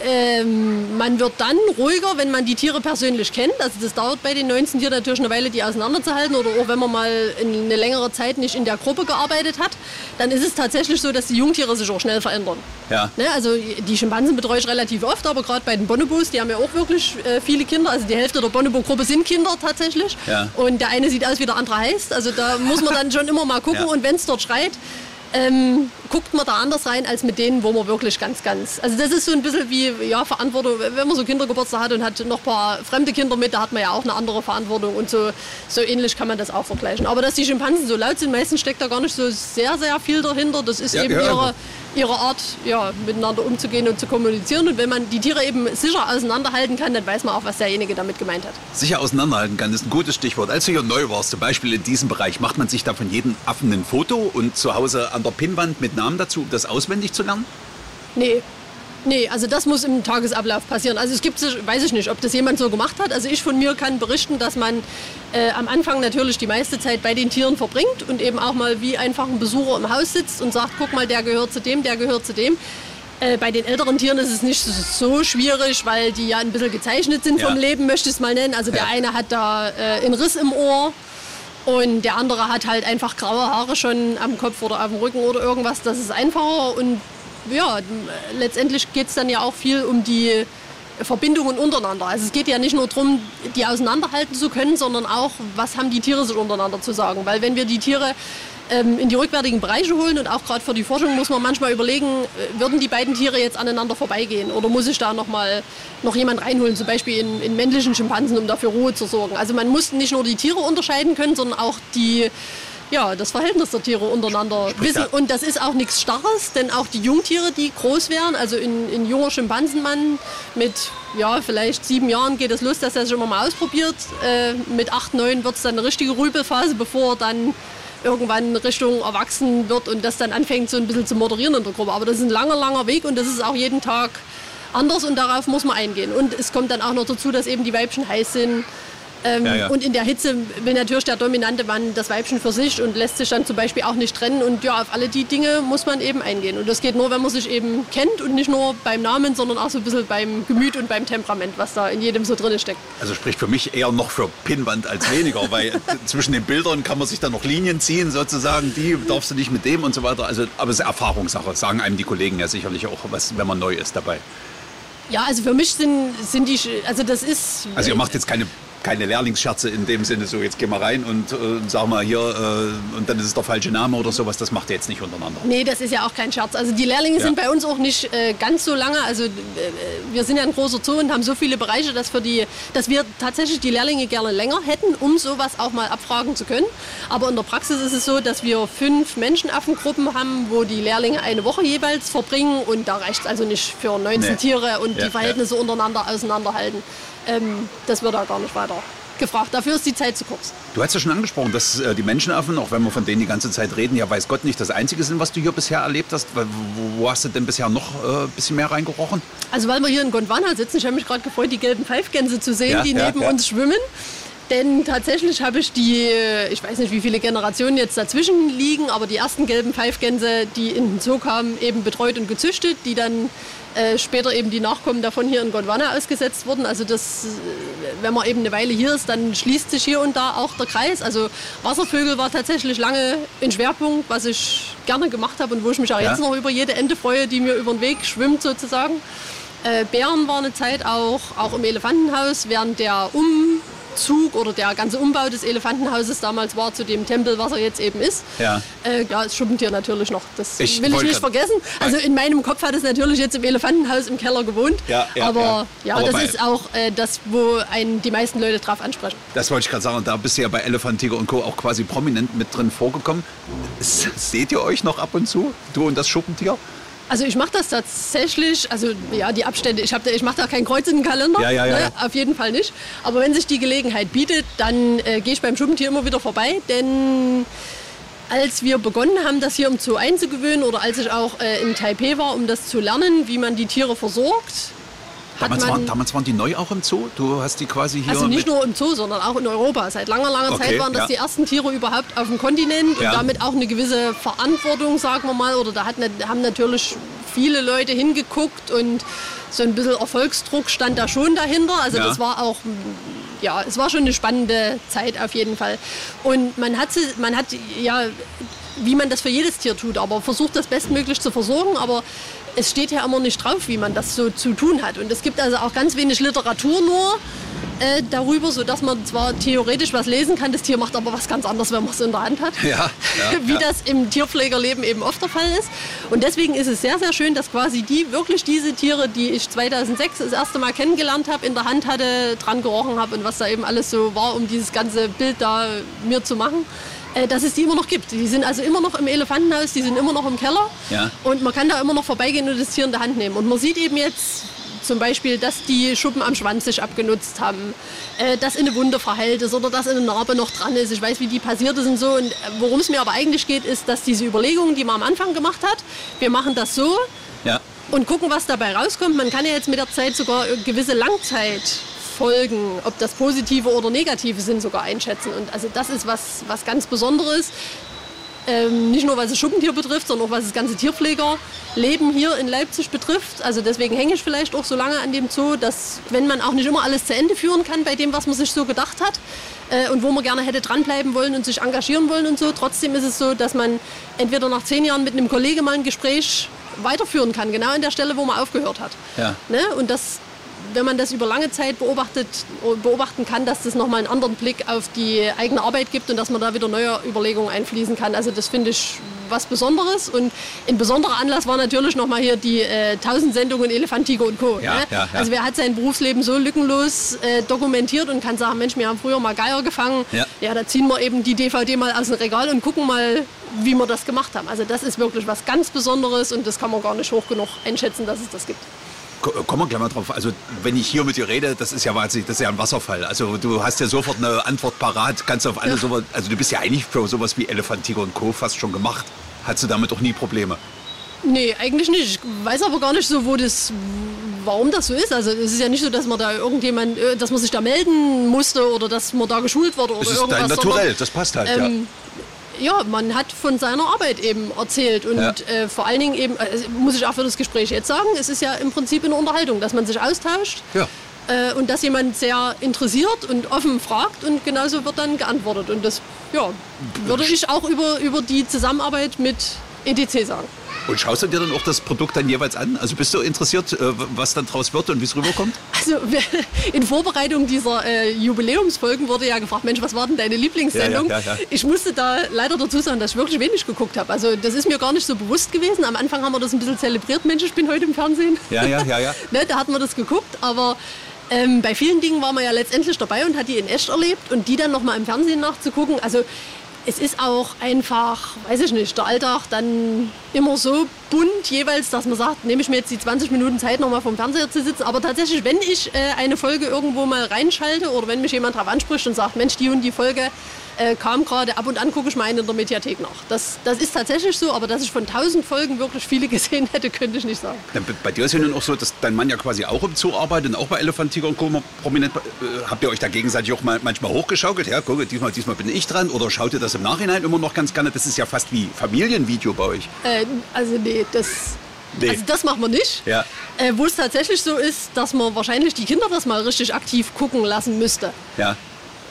ähm, man wird dann ruhiger, wenn man die Tiere persönlich kennt. Also das dauert bei den 19 Tieren natürlich eine Weile, die auseinanderzuhalten. Oder auch wenn man mal in eine längere Zeit nicht in der Gruppe gearbeitet hat, dann ist es tatsächlich so, dass die Jungtiere sich auch schnell verändern. Ja. Ne, also die Schimpansen betreue ich relativ oft, aber gerade bei den Bonobos, die haben ja auch wirklich äh, viele Kinder. Also die Hälfte der Bonobo-Gruppe sind Kinder tatsächlich. Ja. Und der eine sieht aus, wie der andere heißt. Also da muss man dann schon immer mal gucken. Ja. Und wenn es dort schreit, ähm, guckt man da anders rein als mit denen, wo man wirklich ganz, ganz. Also das ist so ein bisschen wie ja, Verantwortung, wenn man so Kindergeburtstag hat und hat noch ein paar fremde Kinder mit, da hat man ja auch eine andere Verantwortung und so, so ähnlich kann man das auch vergleichen. Aber dass die Schimpansen so laut sind, meistens steckt da gar nicht so sehr, sehr viel dahinter. Das ist Ja, eben ja, ihre, ihre Art, ja, miteinander umzugehen und zu kommunizieren. Und wenn man die Tiere eben sicher auseinanderhalten kann, dann weiß man auch, was derjenige damit gemeint hat. Sicher auseinanderhalten kann, ist ein gutes Stichwort. Als du hier neu warst, zum Beispiel in diesem Bereich, macht man sich da von jedem Affen ein Foto und zu Hause an der Pinnwand mit Namen dazu, um das auswendig zu lernen? Nee. Nee, also das muss im Tagesablauf passieren. Also es gibt, weiß ich nicht, ob das jemand so gemacht hat. Also ich von mir kann berichten, dass man äh, am Anfang natürlich die meiste Zeit bei den Tieren verbringt und eben auch mal wie einfach ein Besucher im Haus sitzt und sagt, guck mal, der gehört zu dem, der gehört zu dem. Äh, bei den älteren Tieren ist es nicht so schwierig, weil die ja ein bisschen gezeichnet sind Ja. vom Leben, möchte ich es mal nennen. Also der Ja. eine hat da äh, einen Riss im Ohr und der andere hat halt einfach graue Haare schon am Kopf oder auf dem Rücken oder irgendwas. Das ist einfacher und ja, letztendlich geht es dann ja auch viel um die Verbindungen untereinander. Also es geht ja nicht nur darum, die auseinanderhalten zu können, sondern auch, was haben die Tiere sich untereinander zu sagen. Weil wenn wir die Tiere ähm, in die rückwärtigen Bereiche holen und auch gerade für die Forschung muss man manchmal überlegen, äh, würden die beiden Tiere jetzt aneinander vorbeigehen oder muss ich da noch mal noch jemand reinholen, zum Beispiel in, in männlichen Schimpansen, um dafür Ruhe zu sorgen. Also man muss nicht nur die Tiere unterscheiden können, sondern auch die ja, das Verhältnis der Tiere untereinander Sprich, wissen. da- Und das ist auch nichts Starres, denn auch die Jungtiere, die groß werden, also in, in junger Schimpansenmann mit ja, vielleicht sieben Jahren geht es los, dass er sich immer mal ausprobiert. Äh, mit acht, neun wird es dann eine richtige Rübelphase, bevor er dann irgendwann Richtung erwachsen wird und das dann anfängt so ein bisschen zu moderieren in der Gruppe. Aber das ist ein langer, langer Weg und das ist auch jeden Tag anders und darauf muss man eingehen. Und es kommt dann auch noch dazu, dass eben die Weibchen heiß sind. Ähm, Ja, ja. Und in der Hitze will natürlich der dominante Mann das Weibchen für sich und lässt sich dann zum Beispiel auch nicht trennen. Und ja, auf alle die Dinge muss man eben eingehen. Und das geht nur, wenn man sich eben kennt und nicht nur beim Namen, sondern auch so ein bisschen beim Gemüt und beim Temperament, was da in jedem so drin steckt. Also spricht für mich eher noch für Pinnwand als weniger, weil *laughs* zwischen den Bildern kann man sich dann noch Linien ziehen, sozusagen, die darfst du nicht mit dem und so weiter. Also, aber es ist Erfahrungssache, sagen einem die Kollegen ja sicherlich auch, was, wenn man neu ist dabei. Ja, also für mich sind, sind die, also das ist... Also ihr macht jetzt keine, keine Lehrlingsscherze in dem Sinne, so jetzt geh mal rein und äh, sag mal hier, äh, und dann ist es der falsche Name oder sowas, das macht ihr jetzt nicht untereinander. Nee, das ist ja auch kein Scherz. Also die Lehrlinge Ja. sind bei uns auch nicht äh, ganz so lange. Also äh, wir sind ja ein großer Zoo und haben so viele Bereiche, dass, für die, dass wir tatsächlich die Lehrlinge gerne länger hätten, um sowas auch mal abfragen zu können. Aber in der Praxis ist es so, dass wir fünf Menschenaffengruppen haben, wo die Lehrlinge eine Woche jeweils verbringen und da reicht es also nicht für 19 Nee. Tiere und Ja, die Verhältnisse untereinander auseinanderhalten. Ähm, das wird da gar nicht weiter gefragt. Dafür ist die Zeit zu kurz. Du hast ja schon angesprochen, dass äh, die Menschenaffen, auch wenn wir von denen die ganze Zeit reden, ja weiß Gott nicht das Einzige sind, was du hier bisher erlebt hast. Wo, wo hast du denn bisher noch äh, ein bisschen mehr reingerochen? Also weil wir hier in Gondwana sitzen, ich habe mich gerade gefreut, die gelben Pfeifgänse zu sehen, Ja, die ja, neben ja. uns schwimmen. Denn tatsächlich habe ich die, äh, ich weiß nicht, wie viele Generationen jetzt dazwischen liegen, aber die ersten gelben Pfeifgänse, die in den Zoo kamen, eben betreut und gezüchtet, die dann äh, später eben die Nachkommen davon hier in Gondwana ausgesetzt wurden. Also das, äh, wenn man eben eine Weile hier ist, dann schließt sich hier und da auch der Kreis. Also Wasservögel war tatsächlich lange ein Schwerpunkt, was ich gerne gemacht habe und wo ich mich auch Ja. jetzt noch über jede Ente freue, die mir über den Weg schwimmt sozusagen. Äh, Bären war eine Zeit auch, auch im Elefantenhaus, während der Umzug oder der ganze Umbau des Elefantenhauses damals war zu dem Tempel, was er jetzt eben ist. Ja. Äh, ja, das Schuppentier natürlich noch. Das Ich will ich nicht vergessen. Also in meinem Kopf hat es natürlich jetzt im Elefantenhaus im Keller gewohnt. Ja, ja, aber ja. Aber das ist auch äh, das, wo einen die meisten Leute drauf ansprechen. Das wollte ich gerade sagen, da bist du ja bei Elefant, Tiger und Co. auch quasi prominent mit drin vorgekommen. Seht ihr euch noch ab und zu, du und das Schuppentier? Also ich mache das tatsächlich, also ja, die Abstände, ich, da- ich mache da keinen Kreuz in den Kalender, Ja, ja, ja, ne, auf jeden Fall nicht. Aber wenn sich die Gelegenheit bietet, dann äh, gehe ich beim Schuppentier immer wieder vorbei, denn als wir begonnen haben, das hier im Zoo einzugewöhnen oder als ich auch äh, in Taipei war, um das zu lernen, wie man die Tiere versorgt, Damals, man... waren, damals waren die neu auch im Zoo? Du hast die quasi hier. Also nicht nur im Zoo, sondern auch in Europa. Seit langer, langer Okay, Zeit waren das ja. die ersten Tiere überhaupt auf dem Kontinent Ja. und damit auch eine gewisse Verantwortung, sagen wir mal. Oder da hat, haben natürlich viele Leute hingeguckt und so ein bisschen Erfolgsdruck stand da schon dahinter. Also Ja. das war auch, ja, es war schon eine spannende Zeit auf jeden Fall. Und man hat, sie- man hat ja, wie man das für jedes Tier tut, aber versucht das bestmöglich zu versorgen. Aber es steht ja immer nicht drauf, wie man das so zu tun hat. Und es gibt also auch ganz wenig Literatur nur äh, darüber, sodass man zwar theoretisch was lesen kann, das Tier macht aber was ganz anderes, wenn man es in der Hand hat. Ja, ja, *laughs* Wie ja. das im Tierpflegerleben eben oft der Fall ist. Und deswegen ist es sehr, sehr schön, dass quasi die wirklich diese Tiere, die ich 2006 das erste Mal kennengelernt habe, in der Hand hatte, dran gerochen habe und was da eben alles so war, um dieses ganze Bild da mir zu machen. Äh, Dass es die immer noch gibt. Die sind also immer noch im Elefantenhaus, die sind immer noch im Keller. Ja. Und man kann da immer noch vorbeigehen und das Tier in der Hand nehmen. Und man sieht eben jetzt zum Beispiel, dass die Schuppen am Schwanz sich abgenutzt haben, äh, dass eine Wunde verheilt ist oder dass eine Narbe noch dran ist. Ich weiß, wie die passiert ist und so. Und äh, worum es mir aber eigentlich geht, ist, dass diese Überlegungen, die man am Anfang gemacht hat, wir machen das so, Ja. und gucken, was dabei rauskommt. Man kann ja jetzt mit der Zeit sogar gewisse Langzeitfolgen, ob das positive oder negative sind, sogar einschätzen. Und also das ist was, was ganz Besonderes. Ähm, nicht nur was das Schuppentier betrifft, sondern auch was das ganze Tierpflegerleben hier in Leipzig betrifft. Also deswegen hänge ich vielleicht auch so lange an dem Zoo, dass wenn man auch nicht immer alles zu Ende führen kann bei dem, was man sich so gedacht hat äh, und wo man gerne hätte dranbleiben wollen und sich engagieren wollen und so, trotzdem ist es so, dass man entweder nach zehn Jahren mit einem Kollegen mal ein Gespräch weiterführen kann, genau an der Stelle, wo man aufgehört hat. Ja. Ne? Und das, wenn man das über lange Zeit beobachtet, beobachten kann, dass das nochmal einen anderen Blick auf die eigene Arbeit gibt und dass man da wieder neue Überlegungen einfließen kann. Also das finde ich was Besonderes. Und ein besonderer Anlass war natürlich nochmal hier die äh, 1000 Sendungen Elefant, Tiger und Co. Ja, ne? ja, ja. Also wer hat sein Berufsleben so lückenlos äh, dokumentiert und kann sagen, Mensch, wir haben früher mal Geier gefangen. Ja. da ziehen wir eben die DVD mal aus dem Regal und gucken mal, wie wir das gemacht haben. Also das ist wirklich was ganz Besonderes und das kann man gar nicht hoch genug einschätzen, dass es das gibt. Ko- Kommen wir gleich mal drauf. Also, wenn ich hier mit dir rede, das ist ja wahnsinnig, das ist ja ein Wasserfall. Also, du hast ja sofort eine Antwort parat, kannst auf alles Ja. sowas, also du bist ja eigentlich für sowas wie Elefant, Tiger und Co. fast schon gemacht. Hattest du damit auch nie Probleme? Nee, eigentlich nicht. Ich weiß aber gar nicht so, wo das, warum das so ist. Also es ist ja nicht so, dass man da irgendjemand, äh, dass man sich da melden musste oder dass man da geschult wurde oder Das ist irgendwas. dein Naturell, das passt halt, ähm, ja, man hat von seiner Arbeit eben erzählt und Ja. äh, vor allen Dingen eben, also, muss ich auch für das Gespräch jetzt sagen, es ist ja im Prinzip eine Unterhaltung, dass man sich austauscht Ja. äh, und dass jemand sehr interessiert und offen fragt und genauso wird dann geantwortet. Und das ja, würde ich auch über, über die Zusammenarbeit mit EDC sagen. Und schaust du dir dann auch das Produkt dann jeweils an? Also bist du interessiert, äh, was dann draus wird und wie es rüberkommt? Also *laughs* in Vorbereitung dieser äh, Jubiläumsfolgen wurde ja gefragt, Mensch, was war denn deine Lieblingssendung? Ja, ja, ja. Ich musste da leider dazu sagen, dass ich wirklich wenig geguckt habe. Also das ist mir gar nicht so bewusst gewesen. Am Anfang haben wir das ein bisschen zelebriert, Mensch, ich bin heute im Fernsehen. Ja, ja, ja, ja. *laughs* ne, da hatten wir das geguckt, aber ähm, bei vielen Dingen war man ja letztendlich dabei und hat die in echt erlebt und die dann nochmal im Fernsehen nachzugucken. Also es ist auch einfach, weiß ich nicht, der Alltag dann immer so bunt jeweils, dass man sagt, nehme ich mir jetzt die 20 Minuten Zeit, nochmal vom Fernseher zu sitzen. Aber tatsächlich, wenn ich äh, eine Folge irgendwo mal reinschalte oder wenn mich jemand darauf anspricht und sagt, Mensch, die und die Folge äh, kam gerade, ab und an gucke ich mal eine in der Mediathek nach. Das, das ist tatsächlich so, aber dass ich von 1000 Folgen wirklich viele *laughs* gesehen hätte, könnte ich nicht sagen. Ja, bei- dir ist ja nun auch so, dass dein Mann ja quasi auch im Zoo arbeitet und auch bei Elefant, Tiger und Co. prominent. Äh, habt ihr euch da gegenseitig auch mal, manchmal hochgeschaukelt? Ja, guck, diesmal, diesmal bin ich dran. Oder schaut ihr das im Nachhinein immer noch ganz gerne? Das ist ja fast wie Familienvideo bei euch. Äh, also nee, das, Nee. Also das machen wir nicht. Ja. Äh, Wo es tatsächlich so ist, dass man wahrscheinlich die Kinder das mal richtig aktiv gucken lassen müsste. Ja.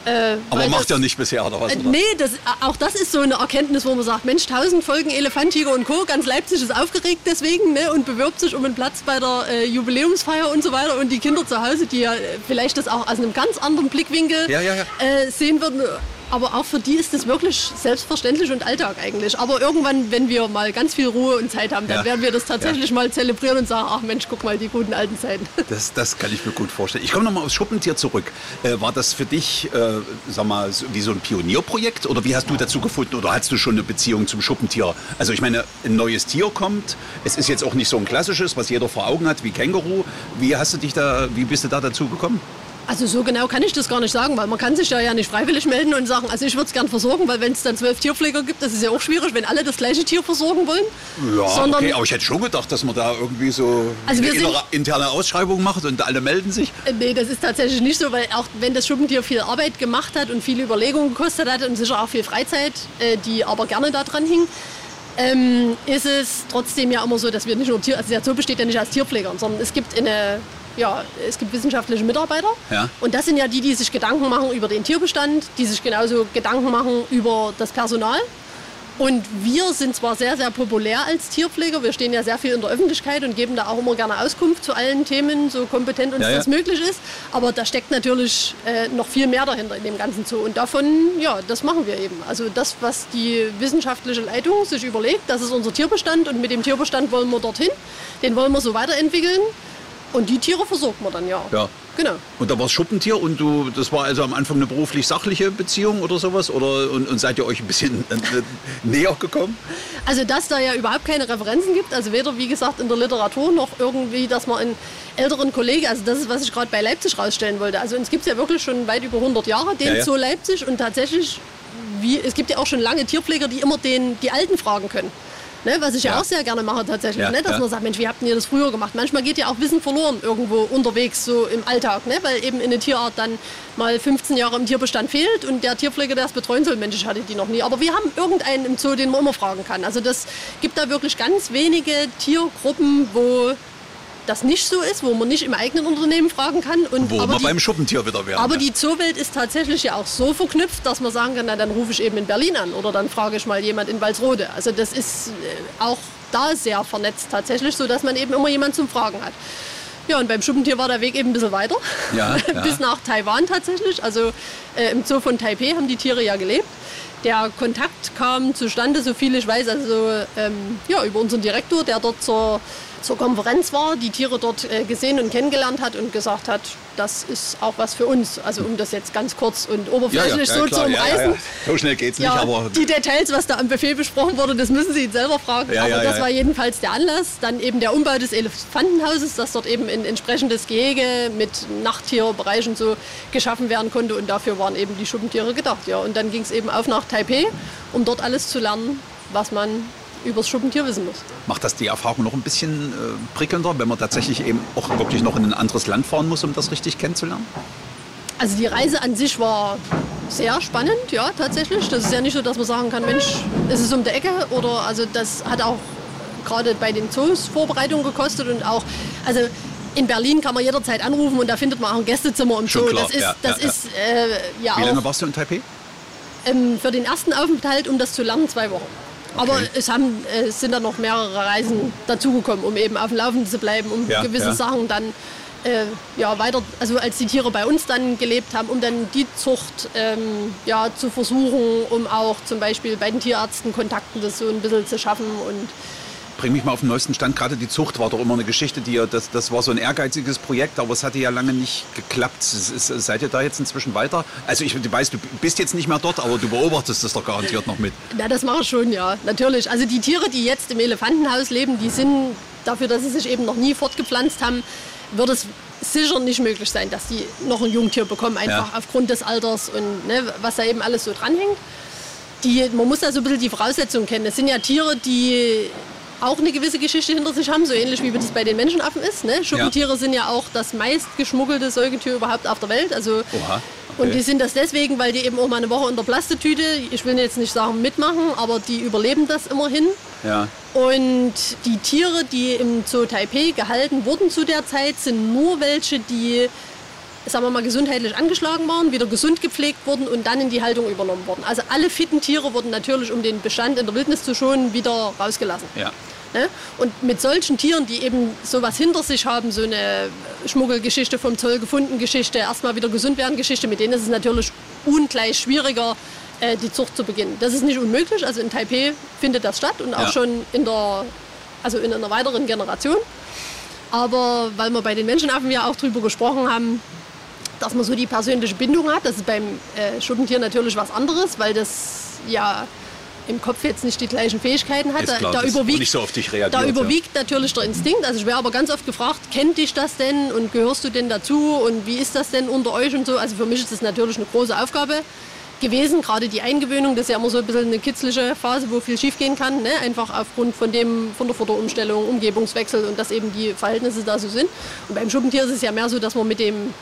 Äh, Aber macht das, ja nicht bisher, oder was? Äh, oder? nee, das, auch das ist so eine Erkenntnis, wo man sagt, Mensch, 1000 Folgen Elefant, Tiger und Co. Ganz Leipzig ist aufgeregt deswegen ne, und bewirbt sich um einen Platz bei der äh, Jubiläumsfeier und so weiter. Und die Kinder zu Hause, die ja äh, vielleicht das auch aus einem ganz anderen Blickwinkel Ja, ja, ja. Äh, sehen würden. Aber auch für die ist das wirklich selbstverständlich und Alltag eigentlich. Aber irgendwann, wenn wir mal ganz viel Ruhe und Zeit haben, dann Ja. werden wir das tatsächlich mal zelebrieren und sagen, ach Mensch, guck mal, die guten alten Zeiten. *laughs* Das, das kann ich mir gut vorstellen. Ich komme nochmal aufs Schuppentier zurück. Äh, war das für dich, äh, sag mal, wie so ein Pionierprojekt? Oder wie hast du dazu gefunden? Oder hast du schon eine Beziehung zum Schuppentier? Also ich meine, ein neues Tier kommt. Es ist jetzt auch nicht so ein klassisches, was jeder vor Augen hat, wie Känguru. Wie hast du dich da, wie bist du da dazu gekommen? Also so genau kann ich das gar nicht sagen, weil man kann sich da ja nicht freiwillig melden und sagen, also ich würde es gern versorgen, weil wenn es dann zwölf Tierpfleger gibt, das ist ja auch schwierig, wenn alle das gleiche Tier versorgen wollen. Ja, Sondern- okay, aber ich hätte schon gedacht, dass man da irgendwie so Also eine sind- interne Ausschreibung macht und alle melden sich. Äh, Nee, das ist tatsächlich nicht so, weil auch wenn das Schuppentier viel Arbeit gemacht hat und viele Überlegungen gekostet hat und sicher auch viel Freizeit, äh, die aber gerne da dran hing, ähm, ist es trotzdem ja immer so, dass wir nicht nur Tier, also der Zoo besteht ja nicht aus Tierpflegern, sondern es gibt eine, ja, es gibt wissenschaftliche Mitarbeiter. Ja. Und das sind ja die, die sich Gedanken machen über den Tierbestand, die sich genauso Gedanken machen über das Personal. Und wir sind zwar sehr, sehr populär als Tierpfleger, wir stehen ja sehr viel in der Öffentlichkeit und geben da auch immer gerne Auskunft zu allen Themen, so kompetent uns Ja, ja. das möglich ist. Aber da steckt natürlich äh, noch viel mehr dahinter in dem ganzen Zoo. Und davon, ja, das machen wir eben. Also das, was die wissenschaftliche Leitung sich überlegt, das ist unser Tierbestand und mit dem Tierbestand wollen wir dorthin. Den wollen wir so weiterentwickeln. Und die Tiere versorgt man dann ja. Ja. Genau. Und da war es Schuppentier und du, das war also am Anfang eine beruflich-sachliche Beziehung oder sowas? Oder und, und seid ihr euch ein bisschen äh, äh, näher gekommen? Also dass da ja überhaupt keine Referenzen gibt, also weder wie gesagt in der Literatur noch irgendwie, dass man einen älteren Kollegen, also das ist, was ich gerade bei Leipzig rausstellen wollte. Also uns gibt es ja wirklich schon weit über 100 Jahre, den Ja, ja. Zoo Leipzig und tatsächlich, wie, es gibt ja auch schon lange Tierpfleger, die immer den, die Alten fragen können. Ne, was ich ja. Ja. auch sehr gerne mache tatsächlich, Ja, ne, dass ja. man sagt, Mensch, wie habt ihr das früher gemacht? Manchmal geht ja auch Wissen verloren irgendwo unterwegs so im Alltag, ne, weil eben eine Tierart dann mal 15 Jahre im Tierbestand fehlt und der Tierpfleger, der es betreuen soll, Mensch, ich hatte die noch nie. Aber wir haben irgendeinen im Zoo, den man immer fragen kann. Also das gibt da wirklich ganz wenige Tiergruppen, wo das nicht so ist, wo man nicht im eigenen Unternehmen fragen kann. Und Wo aber wir die, beim Schuppentier wieder wären. aber ja. die Zoowelt ist tatsächlich ja auch so verknüpft, dass man sagen kann, na, dann rufe ich eben in Berlin an oder dann frage ich mal jemand in Walsrode. Also das ist äh, auch da sehr vernetzt tatsächlich, so dass man eben immer jemand zum Fragen hat. Ja, und beim Schuppentier war der Weg eben ein bisschen weiter. Ja, *laughs* ja. Bis nach Taiwan tatsächlich. Also äh, im Zoo von Taipei haben die Tiere ja gelebt. Der Kontakt kam zustande, so viel ich weiß, also ähm, ja, über unseren Direktor, der dort zur, zur Konferenz war, die Tiere dort äh, gesehen und kennengelernt hat und gesagt hat, das ist auch was für uns. Also um das jetzt ganz kurz und oberflächlich so zu umreißen. So schnell geht's nicht, Ja, aber die Details, was da am Befehl besprochen wurde, das müssen Sie ihn selber fragen. Ja, Aber ja, das ja, war ja. jedenfalls der Anlass. Dann eben der Umbau des Elefantenhauses, dass dort eben ein entsprechendes Gehege mit Nachttierbereichen so geschaffen werden konnte. Und dafür waren eben die Schuppentiere gedacht. Ja. Und dann ging es eben auf nach Taipei, um dort alles zu lernen, was man übers Schuppentier wissen muss. macht das die Erfahrung noch ein bisschen äh, prickelnder, wenn man tatsächlich eben auch wirklich noch in ein anderes Land fahren muss, um das richtig kennenzulernen? Also die Reise an sich war sehr spannend, ja, tatsächlich. Das ist ja nicht so, dass man sagen kann, Mensch, ist es um die Ecke oder also das hat auch gerade bei den Zoos Vorbereitung gekostet und auch, also in Berlin kann man jederzeit anrufen und da findet man auch ein Gästezimmer im Schon Zoo. klar, das ist, ja, das ja, ist äh, ja Wie lange warst du in Taipei? ähm, für den ersten Aufenthalt, um das zu lernen, zwei Wochen. Aber Okay. es, haben, äh, es sind dann noch mehrere Reisen dazugekommen, um eben auf dem Laufenden zu bleiben, um Ja, gewisse ja. Sachen dann äh, ja, weiter, also als die Tiere bei uns dann gelebt haben, um dann die Zucht ähm, ja, zu versuchen, um auch zum Beispiel bei den Tierärzten Kontakten das so ein bisschen zu schaffen und Bring mich mal auf den neuesten Stand. Gerade die Zucht war doch immer eine Geschichte, die ja, das, das war so ein ehrgeiziges Projekt, aber es hatte ja lange nicht geklappt. Ist, seid ihr da jetzt inzwischen weiter? Also ich weiß, du bist jetzt nicht mehr dort, aber du beobachtest das doch garantiert noch mit. Na, das mache ich schon, ja, natürlich. Also die Tiere, die jetzt im Elefantenhaus leben, die sind dafür, dass sie sich eben noch nie fortgepflanzt haben, wird es sicher nicht möglich sein, dass die noch ein Jungtier bekommen, einfach Ja. aufgrund des Alters und ne, was da eben alles so dranhängt. Die, man muss da so ein bisschen die Voraussetzungen kennen. Es sind ja Tiere, die auch eine gewisse Geschichte hinter sich haben, so ähnlich wie das bei den Menschenaffen ist. Ne? Schuppentiere sind ja auch das meist geschmuggelte Säugetier überhaupt auf der Welt. Also Oha, und okay. die sind das deswegen, weil die eben auch mal eine Woche in der Plastetüte, ich will jetzt nicht sagen mitmachen, aber die überleben das immerhin. Ja. Und die Tiere, die im Zoo Taipei gehalten wurden zu der Zeit, sind nur welche, die, sagen wir mal, gesundheitlich angeschlagen waren, wieder gesund gepflegt wurden und dann in die Haltung übernommen wurden. Also alle fitten Tiere wurden natürlich, um den Bestand in der Wildnis zu schonen, wieder rausgelassen. Ja. Ne? Und mit solchen Tieren, die eben sowas hinter sich haben, so eine Schmuggelgeschichte vom Zoll gefunden Geschichte, erstmal wieder gesund werden Geschichte, mit denen ist es natürlich ungleich schwieriger, äh, die Zucht zu beginnen. Das ist nicht unmöglich. Also in Taipei findet das statt und auch Ja. schon in der, also in einer weiteren Generation. Aber weil wir bei den Menschenaffen ja auch drüber gesprochen haben, dass man so die persönliche Bindung hat, das ist beim äh, Schuppentier natürlich was anderes, weil das ja im Kopf jetzt nicht die gleichen Fähigkeiten hat. Ist klar, das überwiegt, so reagiert, da ja. überwiegt natürlich der Instinkt. Also ich werde aber ganz oft gefragt, kennt dich das denn und gehörst du denn dazu und wie ist das denn unter euch und so. Also für mich ist das natürlich eine große Aufgabe gewesen, gerade die Eingewöhnung, das ist ja immer so ein bisschen eine kitzlige Phase, wo viel schiefgehen kann, ne? einfach aufgrund von dem, von der Futterumstellung, Umgebungswechsel und dass eben die Verhältnisse da so sind. Und beim Schuppentier ist es ja mehr so, dass man mit dem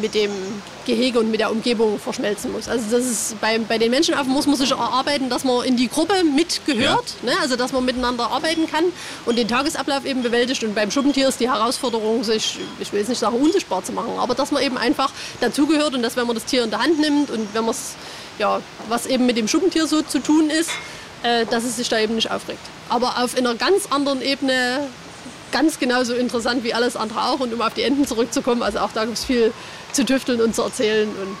mit dem Gehege und mit der Umgebung verschmelzen muss. Also das ist bei, bei den Menschenaffen muss man sich erarbeiten, dass man in die Gruppe mitgehört, ne? also dass man miteinander arbeiten kann und den Tagesablauf eben bewältigt. Und beim Schuppentier ist die Herausforderung, sich, ich will jetzt nicht sagen unsichtbar zu machen, aber dass man eben einfach dazugehört und dass wenn man das Tier in der Hand nimmt und wenn man es, ja, was eben mit dem Schuppentier so zu tun ist, äh, dass es sich da eben nicht aufregt. Aber auf einer ganz anderen Ebene ganz genauso interessant wie alles andere auch. Und um auf die Enten zurückzukommen, also auch da gibt es viel zu tüfteln und zu erzählen. Und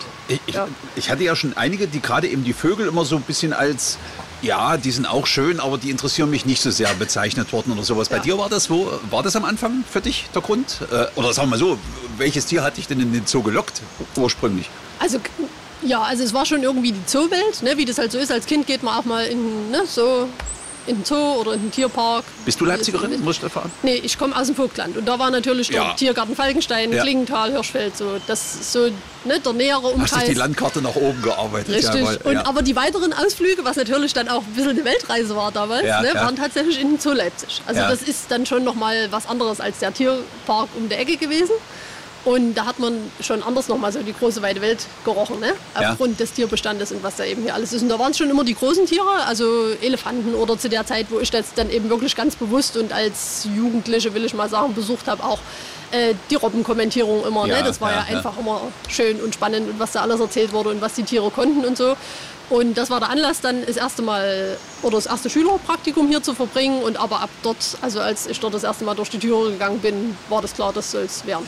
Ich, Ja. ich hatte ja schon einige, die gerade eben die Vögel immer so ein bisschen als, ja, die sind auch schön, aber die interessieren mich nicht so sehr bezeichnet worden oder sowas. Bei Ja. dir war das, wo, war das am Anfang für dich der Grund? Äh, oder sagen wir mal so, welches Tier hat dich denn in den Zoo gelockt ursprünglich? also ja, also es war schon irgendwie die Zoowelt, ne, wie das halt so ist. Als Kind geht man auch mal in ne, so in den Zoo oder in den Tierpark. Bist du Leipzigerin? Das fahren? Nee, ich komme aus dem Vogtland und da war natürlich Ja. der Tiergarten Falkenstein, Ja. Klingenthal, Hirschfeld, so das so ne, der nähere Hast Umkreis. du die Landkarte nach oben gearbeitet? Richtig. Jawohl, und, ja. Aber die weiteren Ausflüge, was natürlich dann auch ein bisschen eine Weltreise war damals, Ja, ne, ja. waren tatsächlich in den Zoo Leipzig. Also Ja. das ist dann schon nochmal was anderes als der Tierpark um die Ecke gewesen. Und da hat man schon anders nochmal so die große weite Welt gerochen, ne? Ja. aufgrund des Tierbestandes und was da eben hier alles ist. Und da waren es schon immer die großen Tiere, also Elefanten oder zu der Zeit, wo ich das dann eben wirklich ganz bewusst und als Jugendliche, will ich mal sagen, besucht habe, auch äh, die Robbenkommentierung immer. Ja, ne? Das war ja, ja, ja. einfach immer schön und spannend und was da alles erzählt wurde und was die Tiere konnten und so. Und das war der Anlass, dann das erste Mal oder das erste Schülerpraktikum hier zu verbringen. Und aber ab dort, also als ich dort das erste Mal durch die Türe gegangen bin, war das klar, das soll es werden.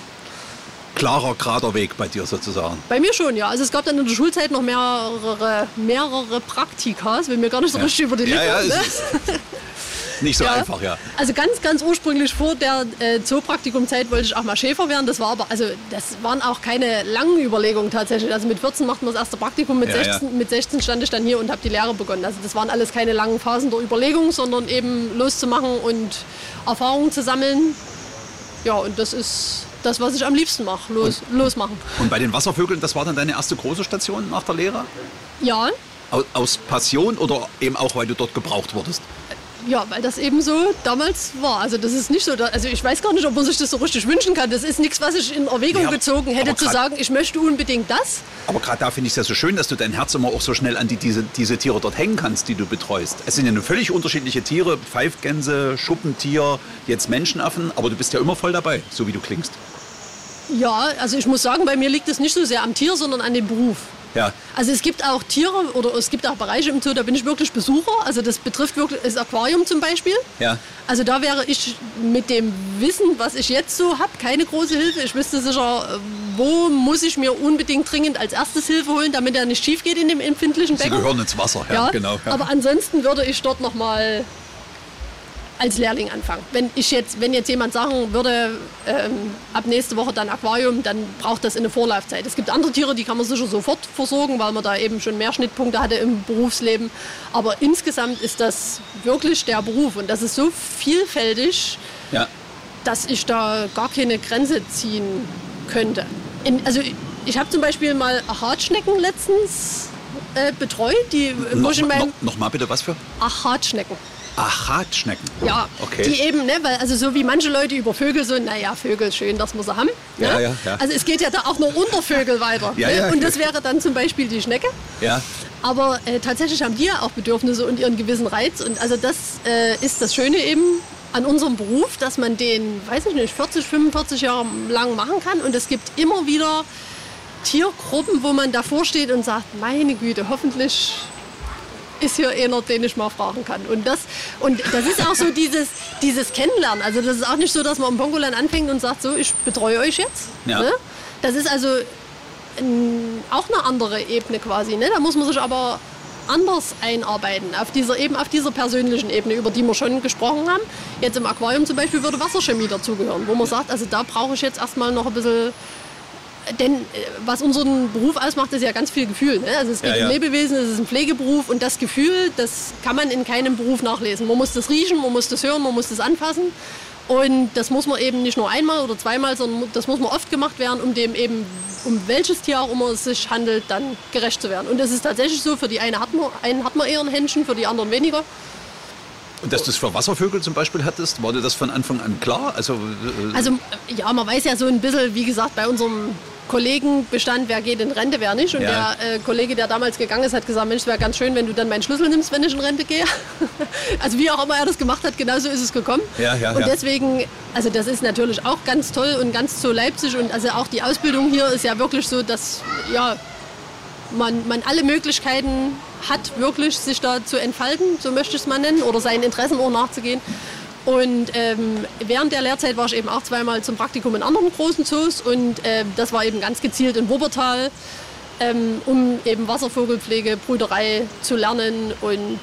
Klarer, gerader Weg bei dir sozusagen. Bei mir schon, ja. Also es gab dann in der Schulzeit noch mehrere, mehrere Praktika. Das will mir gar nicht so richtig über die Lippen. Ja, ja, ne? nicht so einfach, ja. Also ganz, ganz ursprünglich vor der äh, Zoopraktikumzeit wollte ich auch mal Schäfer werden. Das war aber, also das waren auch keine langen Überlegungen tatsächlich. Also mit 14 machten wir das erste Praktikum, mit, Ja, ja. 16, mit 16 stand ich dann hier und habe die Lehre begonnen. Also das waren alles keine langen Phasen der Überlegung, sondern eben loszumachen und Erfahrungen zu sammeln. Ja, und das ist das, was ich am liebsten mache, los, losmachen. Und bei den Wasservögeln, das war dann deine erste große Station nach der Lehre? Ja, Aus, aus Passion oder eben auch, weil du dort gebraucht wurdest? Ja, weil das eben so damals war. Also das ist nicht so, also ich weiß gar nicht, ob man sich das so richtig wünschen kann. Das ist nichts, was ich in Erwägung Ja, gezogen hätte, zu sagen, ich möchte unbedingt das. Aber gerade da finde ich es ja so schön, dass du dein Herz immer auch so schnell an die, diese, diese Tiere dort hängen kannst, die du betreust. Es sind ja völlig unterschiedliche Tiere, Pfeifgänse, Schuppentier, jetzt Menschenaffen, aber du bist ja immer voll dabei, so wie du klingst. Ja, also ich muss sagen, bei mir liegt es nicht so sehr am Tier, sondern an dem Beruf. Ja, Also es gibt auch Tiere oder es gibt auch Bereiche im Zoo, da bin ich wirklich Besucher. Also das betrifft wirklich das Aquarium zum Beispiel. ja. Also da wäre ich mit dem Wissen, was ich jetzt so habe, keine große Hilfe. Ich wüsste sicher, wo muss ich mir unbedingt dringend als erstes Hilfe holen, damit er nicht schief geht in dem empfindlichen Sie Becken. gehören ins Wasser, ja, genau. Ja. Aber ansonsten würde ich dort noch mal als Lehrling anfangen. Wenn ich jetzt, wenn jetzt jemand sagen würde, ähm, ab nächste Woche dann Aquarium, dann braucht das eine Vorlaufzeit. Es gibt andere Tiere, die kann man sicher sofort versorgen, weil man da eben schon mehr Schnittpunkte hatte im Berufsleben. Aber insgesamt ist das wirklich der Beruf und das ist so vielfältig, ja. dass ich da gar keine Grenze ziehen könnte. In, also ich, ich habe zum Beispiel mal Achatschnecken letztens äh, betreut, die wo Noch, ich in noch, meinem noch mal bitte, was für? Achatschnecken. Achatschnecken. Ja, Okay. die eben, ne, weil also so wie manche Leute über Vögel so, naja, Vögel, schön, dass wir sie haben. Ne? Ja, ja, ja. Also es geht ja da auch noch unter Vögel weiter. Ja, ne? ja, Und das wäre dann zum Beispiel die Schnecke. Ja. Aber äh, tatsächlich haben die ja auch Bedürfnisse und ihren gewissen Reiz. Und also das äh, ist das Schöne eben an unserem Beruf, dass man den, weiß ich nicht, 40, 45 Jahre lang machen kann. Und es gibt immer wieder Tiergruppen, wo man davor steht und sagt, meine Güte, hoffentlich ist hier einer, den ich mal fragen kann. Und das, und das ist auch so dieses, dieses Kennenlernen. Also das ist auch nicht so, dass man im Pongoland anfängt und sagt, so, ich betreue euch jetzt. Ja. Ne? Das ist also ähm, auch eine andere Ebene quasi. Ne? Da muss man sich aber anders einarbeiten, auf dieser, eben auf dieser persönlichen Ebene, über die wir schon gesprochen haben. Jetzt im Aquarium zum Beispiel würde Wasserchemie dazugehören, wo man sagt, also da brauche ich jetzt erstmal noch ein bisschen denn äh, was unseren Beruf ausmacht, ist ja ganz viel Gefühl. Ne? Also es geht Ja, ja. um Lebewesen, es ist ein Pflegeberuf und das Gefühl, das kann man in keinem Beruf nachlesen. Man muss das riechen, man muss das hören, man muss das anfassen. Und das muss man eben nicht nur einmal oder zweimal, sondern das muss man oft gemacht werden, um dem eben, um welches Tier auch immer es sich handelt, dann gerecht zu werden. Und das ist tatsächlich so, für die eine hat man, einen hat man eher ein Händchen, für die anderen weniger. Und dass du es für Wasservögel zum Beispiel hattest, war dir das von Anfang an klar? Also, äh, Also ja, man weiß ja so ein bisschen, wie gesagt, bei unserem Kollegen bestand, wer geht in Rente, wer nicht. Und Ja. der äh, Kollege, der damals gegangen ist, hat gesagt, Mensch, es wäre ganz schön, wenn du dann meinen Schlüssel nimmst, wenn ich in Rente gehe. *laughs* also wie auch immer er das gemacht hat, genauso ist es gekommen. Ja, ja, und deswegen, also das ist natürlich auch ganz toll und ganz zu Leipzig. Und also auch die Ausbildung hier ist ja wirklich so, dass ja, man, man alle Möglichkeiten hat, wirklich sich da zu entfalten, so möchte ich es mal nennen, oder seinen Interessen auch nachzugehen. Und ähm, während der Lehrzeit war ich eben auch zweimal zum Praktikum in anderen großen Zoos und ähm, das war eben ganz gezielt in Wuppertal, ähm, um eben Wasservogelpflege, Brüderei zu lernen und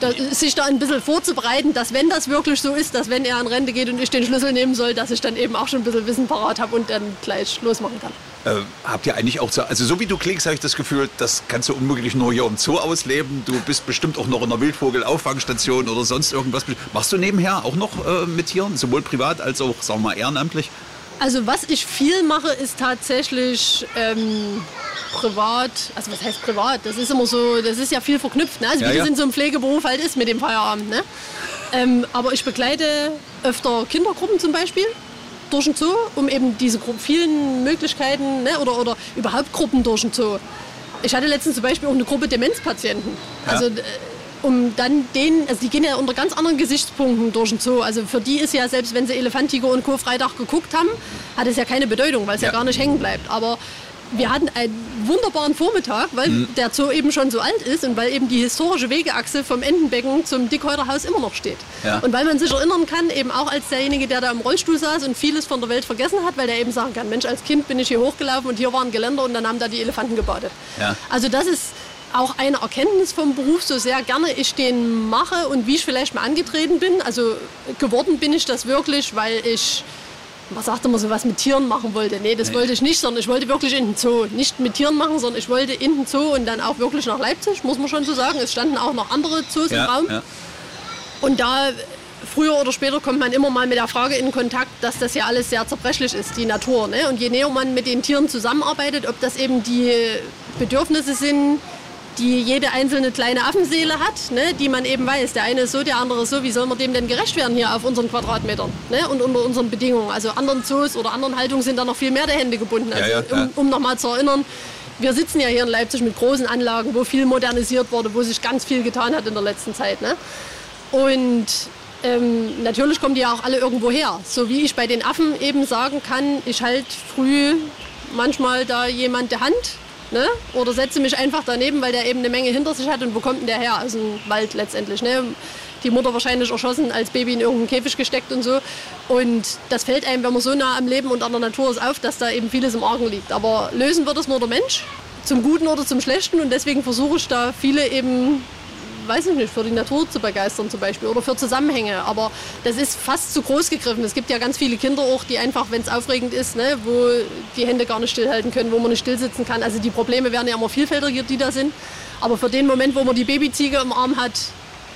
da, sich da ein bisschen vorzubereiten, dass wenn das wirklich so ist, dass wenn er in Rente geht und ich den Schlüssel nehmen soll, dass ich dann eben auch schon ein bisschen Wissen parat habe und dann gleich losmachen kann. Äh, habt ihr eigentlich auch so, also so wie du klingst, habe ich das Gefühl, das kannst du unmöglich nur hier im Zoo ausleben. Du bist bestimmt auch noch in einer Wildvogelauffangstation oder sonst irgendwas. Machst du nebenher auch noch äh, mit Tieren, sowohl privat als auch, sagen wir mal, ehrenamtlich? Also was ich viel mache, ist tatsächlich ähm, privat, also was heißt privat? Das ist immer so, das ist ja viel verknüpft, ne? also ja, wie ja. das in so einem Pflegeberuf halt ist mit dem Feierabend. Ne? Ähm, aber ich begleite öfter Kindergruppen zum Beispiel durch den Zoo, um eben diese vielen Möglichkeiten ne? oder, oder überhaupt Gruppen durch den Zoo. Ich hatte letztens zum Beispiel auch eine Gruppe Demenzpatienten. Ja. Also um dann denen, also die gehen ja unter ganz anderen Gesichtspunkten durch den Zoo. Also für die ist ja, selbst wenn sie Elefant, Tiger und Co. Freitag geguckt haben, hat es ja keine Bedeutung, weil es ja. Ja. gar nicht hängen bleibt. Aber wir hatten einen wunderbaren Vormittag, weil Mhm. der Zoo eben schon so alt ist und weil eben die historische Wegeachse vom Entenbecken zum Dickhäuterhaus immer noch steht. Ja. Und weil man sich erinnern kann, eben auch als derjenige, der da im Rollstuhl saß und vieles von der Welt vergessen hat, weil der eben sagen kann, Mensch, als Kind bin ich hier hochgelaufen und hier war ein Geländer und dann haben da die Elefanten gebadet. Ja. Also das ist auch eine Erkenntnis vom Beruf, so sehr gerne ich den mache und wie ich vielleicht mal angetreten bin. Also geworden bin ich das wirklich, weil ich, man sagt immer so was mit Tieren machen wollte. Nee, das wollte ich nicht, sondern ich wollte wirklich in den Zoo. Nicht mit Tieren machen, sondern ich wollte in den Zoo und dann auch wirklich nach Leipzig, muss man schon so sagen. Es standen auch noch andere Zoos im Ja, Raum. ja. Und da früher oder später kommt man immer mal mit der Frage in Kontakt, dass das ja alles sehr zerbrechlich ist, die Natur. Ne? Und je näher man mit den Tieren zusammenarbeitet, ob das eben die Bedürfnisse sind, die jede einzelne kleine Affenseele hat, ne? die man eben weiß, der eine ist so, der andere ist so, wie soll man dem denn gerecht werden hier auf unseren Quadratmetern ne? und unter unseren Bedingungen. Also anderen Zoos oder anderen Haltungen sind da noch viel mehr der Hände gebunden. Also, ja, klar. um, um nochmal zu erinnern, wir sitzen ja hier in Leipzig mit großen Anlagen, wo viel modernisiert wurde, wo sich ganz viel getan hat in der letzten Zeit. Ne? Und ähm, natürlich kommen die ja auch alle irgendwo her. So wie ich bei den Affen eben sagen kann, ich halt früh manchmal da jemand der Hand ne? oder setze mich einfach daneben, weil der eben eine Menge hinter sich hat und wo kommt denn der her? Aus dem Wald letztendlich. Ne? Die Mutter wahrscheinlich erschossen, als Baby in irgendeinen Käfig gesteckt und so. Und das fällt einem, wenn man so nah am Leben und an der Natur ist, auf, dass da eben vieles im Argen liegt. Aber lösen wird es nur der Mensch, zum Guten oder zum Schlechten. Und deswegen versuche ich da viele eben weiß ich nicht, für die Natur zu begeistern zum Beispiel oder für Zusammenhänge. Aber das ist fast zu groß gegriffen. Es gibt ja ganz viele Kinder auch, die einfach, wenn es aufregend ist, ne, wo die Hände gar nicht stillhalten können, wo man nicht stillsitzen kann. Also die Probleme werden ja immer vielfältiger, die da sind. Aber für den Moment, wo man die Babyziege im Arm hat,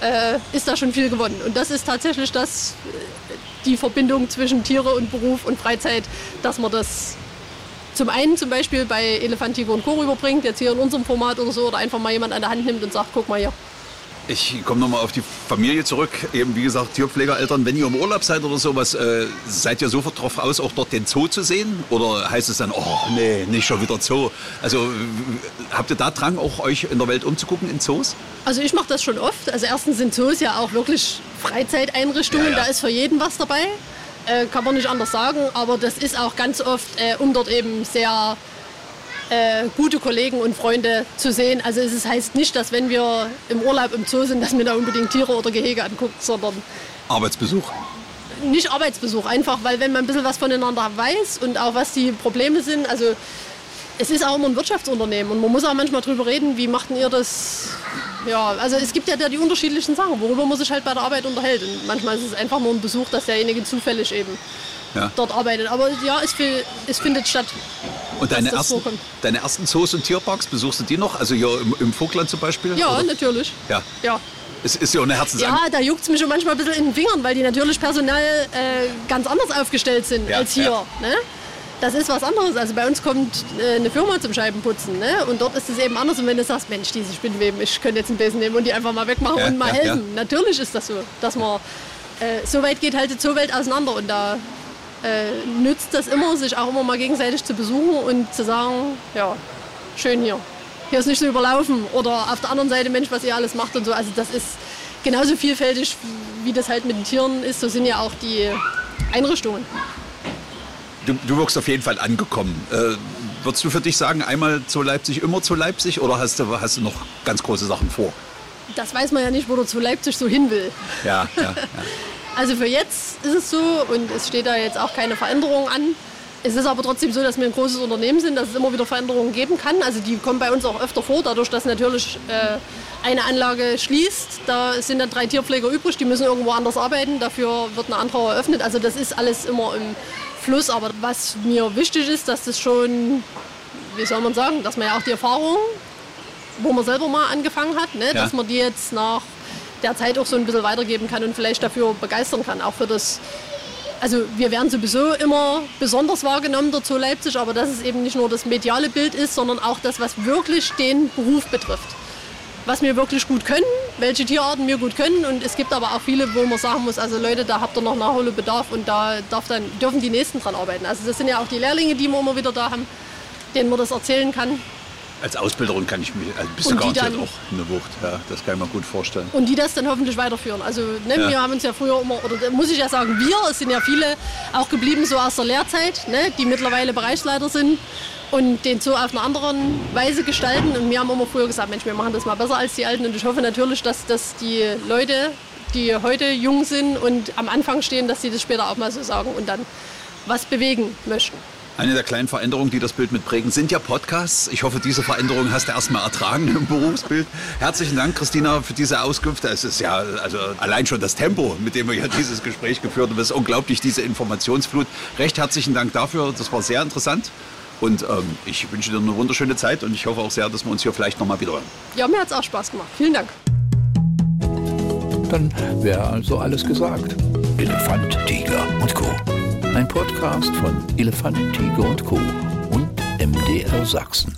äh, ist da schon viel gewonnen. Und das ist tatsächlich das, äh, die Verbindung zwischen Tiere und Beruf und Freizeit, dass man das zum einen zum Beispiel bei Elefant, Tiger und Co. rüberbringt, jetzt hier in unserem Format oder so, oder einfach mal jemand an der Hand nimmt und sagt, guck mal hier, Ich komme nochmal auf die Familie zurück. Eben wie gesagt, Tierpflegereltern, wenn ihr im Urlaub seid oder sowas, äh, seid ihr sofort drauf aus, auch dort den Zoo zu sehen? Oder heißt es dann, oh nee, nicht schon wieder Zoo? Also habt ihr da Drang, auch euch in der Welt umzugucken in Zoos? Also ich mache das schon oft. Also erstens sind Zoos ja auch wirklich Freizeiteinrichtungen. Ja, ja. Da ist für jeden was dabei. Äh, kann man nicht anders sagen. Aber das ist auch ganz oft, äh, um dort eben sehr äh, gute Kollegen und Freunde zu sehen. Also es heißt nicht, dass wenn wir im Urlaub im Zoo sind, dass wir da unbedingt Tiere oder Gehege anguckt, sondern Arbeitsbesuch. nicht Arbeitsbesuch. Einfach, weil wenn man ein bisschen was voneinander weiß und auch was die Probleme sind, also es ist auch immer ein Wirtschaftsunternehmen und man muss auch manchmal drüber reden, wie macht ihr das? Ja, also es gibt ja da die unterschiedlichen Sachen, worüber man sich halt bei der Arbeit unterhält. Und manchmal ist es einfach nur ein Besuch, dass derjenige zufällig eben Ja. dort arbeitet. Aber ja, es, fi- es findet statt. Und deine ersten, deine ersten Zoos und Tierparks, besuchst du die noch? Also hier im, im Vogtland zum Beispiel? Ja, Oder? natürlich. Ja. Ja. Es ist ja auch eine Herzensangelegenheit. Ja, da juckt es mich schon manchmal ein bisschen in den Fingern, weil die natürlich personell äh, ganz anders aufgestellt sind Ja, als hier. ja. Ne? Das ist was anderes. Also bei uns kommt äh, eine Firma zum Scheibenputzen ne? und dort ist es eben anders. Und wenn du sagst, Mensch, diese Spinnweben, ich könnte jetzt einen Besen nehmen und die einfach mal wegmachen Ja, und mal helfen. Natürlich ist das so, dass man äh, so weit geht halt die Zoowelt auseinander und da äh, nützt das immer, sich auch immer mal gegenseitig zu besuchen und zu sagen, ja, schön hier. Hier ist nicht so überlaufen. Oder auf der anderen Seite, Mensch, was ihr alles macht und so. Also das ist genauso vielfältig, wie das halt mit den Tieren ist. So sind ja auch die Einrichtungen. Du, du wirkst auf jeden Fall angekommen. Äh, würdest du für dich sagen, einmal zu Leipzig, immer zu Leipzig oder hast du, hast du noch ganz große Sachen vor? Das weiß man ja nicht, wo du zu Leipzig so hin will. Ja, ja, ja. *laughs* Also für jetzt ist es so und es steht da jetzt auch keine Veränderung an. Es ist aber trotzdem so, dass wir ein großes Unternehmen sind, dass es immer wieder Veränderungen geben kann. Also die kommen bei uns auch öfter vor, dadurch, dass natürlich äh, eine Anlage schließt. Da sind dann drei Tierpfleger übrig, die müssen irgendwo anders arbeiten. Dafür wird eine andere eröffnet. Also das ist alles immer im Fluss. Aber was mir wichtig ist, dass das schon, wie soll man sagen, dass man ja auch die Erfahrung, wo man selber mal angefangen hat, ne, ja. dass man die jetzt nach der Zeit auch so ein bisschen weitergeben kann und vielleicht dafür begeistern kann, auch für das also wir werden sowieso immer besonders wahrgenommen dazu Leipzig, aber dass es eben nicht nur das mediale Bild ist, sondern auch das, was wirklich den Beruf betrifft. Was wir wirklich gut können, welche Tierarten wir gut können. Und es gibt aber auch viele, wo man sagen muss, also Leute, da habt ihr noch Nachholbedarf und da dann, dürfen die Nächsten dran arbeiten. Also das sind ja auch die Lehrlinge, die wir immer wieder da haben, denen man das erzählen kann als Ausbilderin kann ich mich, also bist du garantiert auch eine Wucht, ja, das kann ich mir gut vorstellen. Und die das dann hoffentlich weiterführen. Also ne, ja. wir haben uns ja früher immer, oder muss ich ja sagen, wir, es sind ja viele auch geblieben so aus der Lehrzeit, ne, die mittlerweile Bereichsleiter sind und den Zoo auf eine andere Weise gestalten. Und wir haben immer früher gesagt, Mensch, wir machen das mal besser als die Alten. Und ich hoffe natürlich, dass, dass die Leute, die heute jung sind und am Anfang stehen, dass sie das später auch mal so sagen und dann was bewegen möchten. Eine der kleinen Veränderungen, die das Bild mitprägen, sind ja Podcasts. Ich hoffe, diese Veränderung hast du erstmal ertragen im Berufsbild. Herzlichen Dank, Christina, für diese Auskünfte. Es ist ja also allein schon das Tempo, mit dem wir ja dieses Gespräch geführt haben, ist unglaublich, diese Informationsflut. Recht herzlichen Dank dafür. Das war sehr interessant. Und ähm, ich wünsche dir eine wunderschöne Zeit und ich hoffe auch sehr, dass wir uns hier vielleicht nochmal wieder hören. Ja, mir hat es auch Spaß gemacht. Vielen Dank. Dann wäre also alles gesagt. Elefant, Tiger und Co. Ein Podcast von Elefant, Tiger und Co. und MDR Sachsen.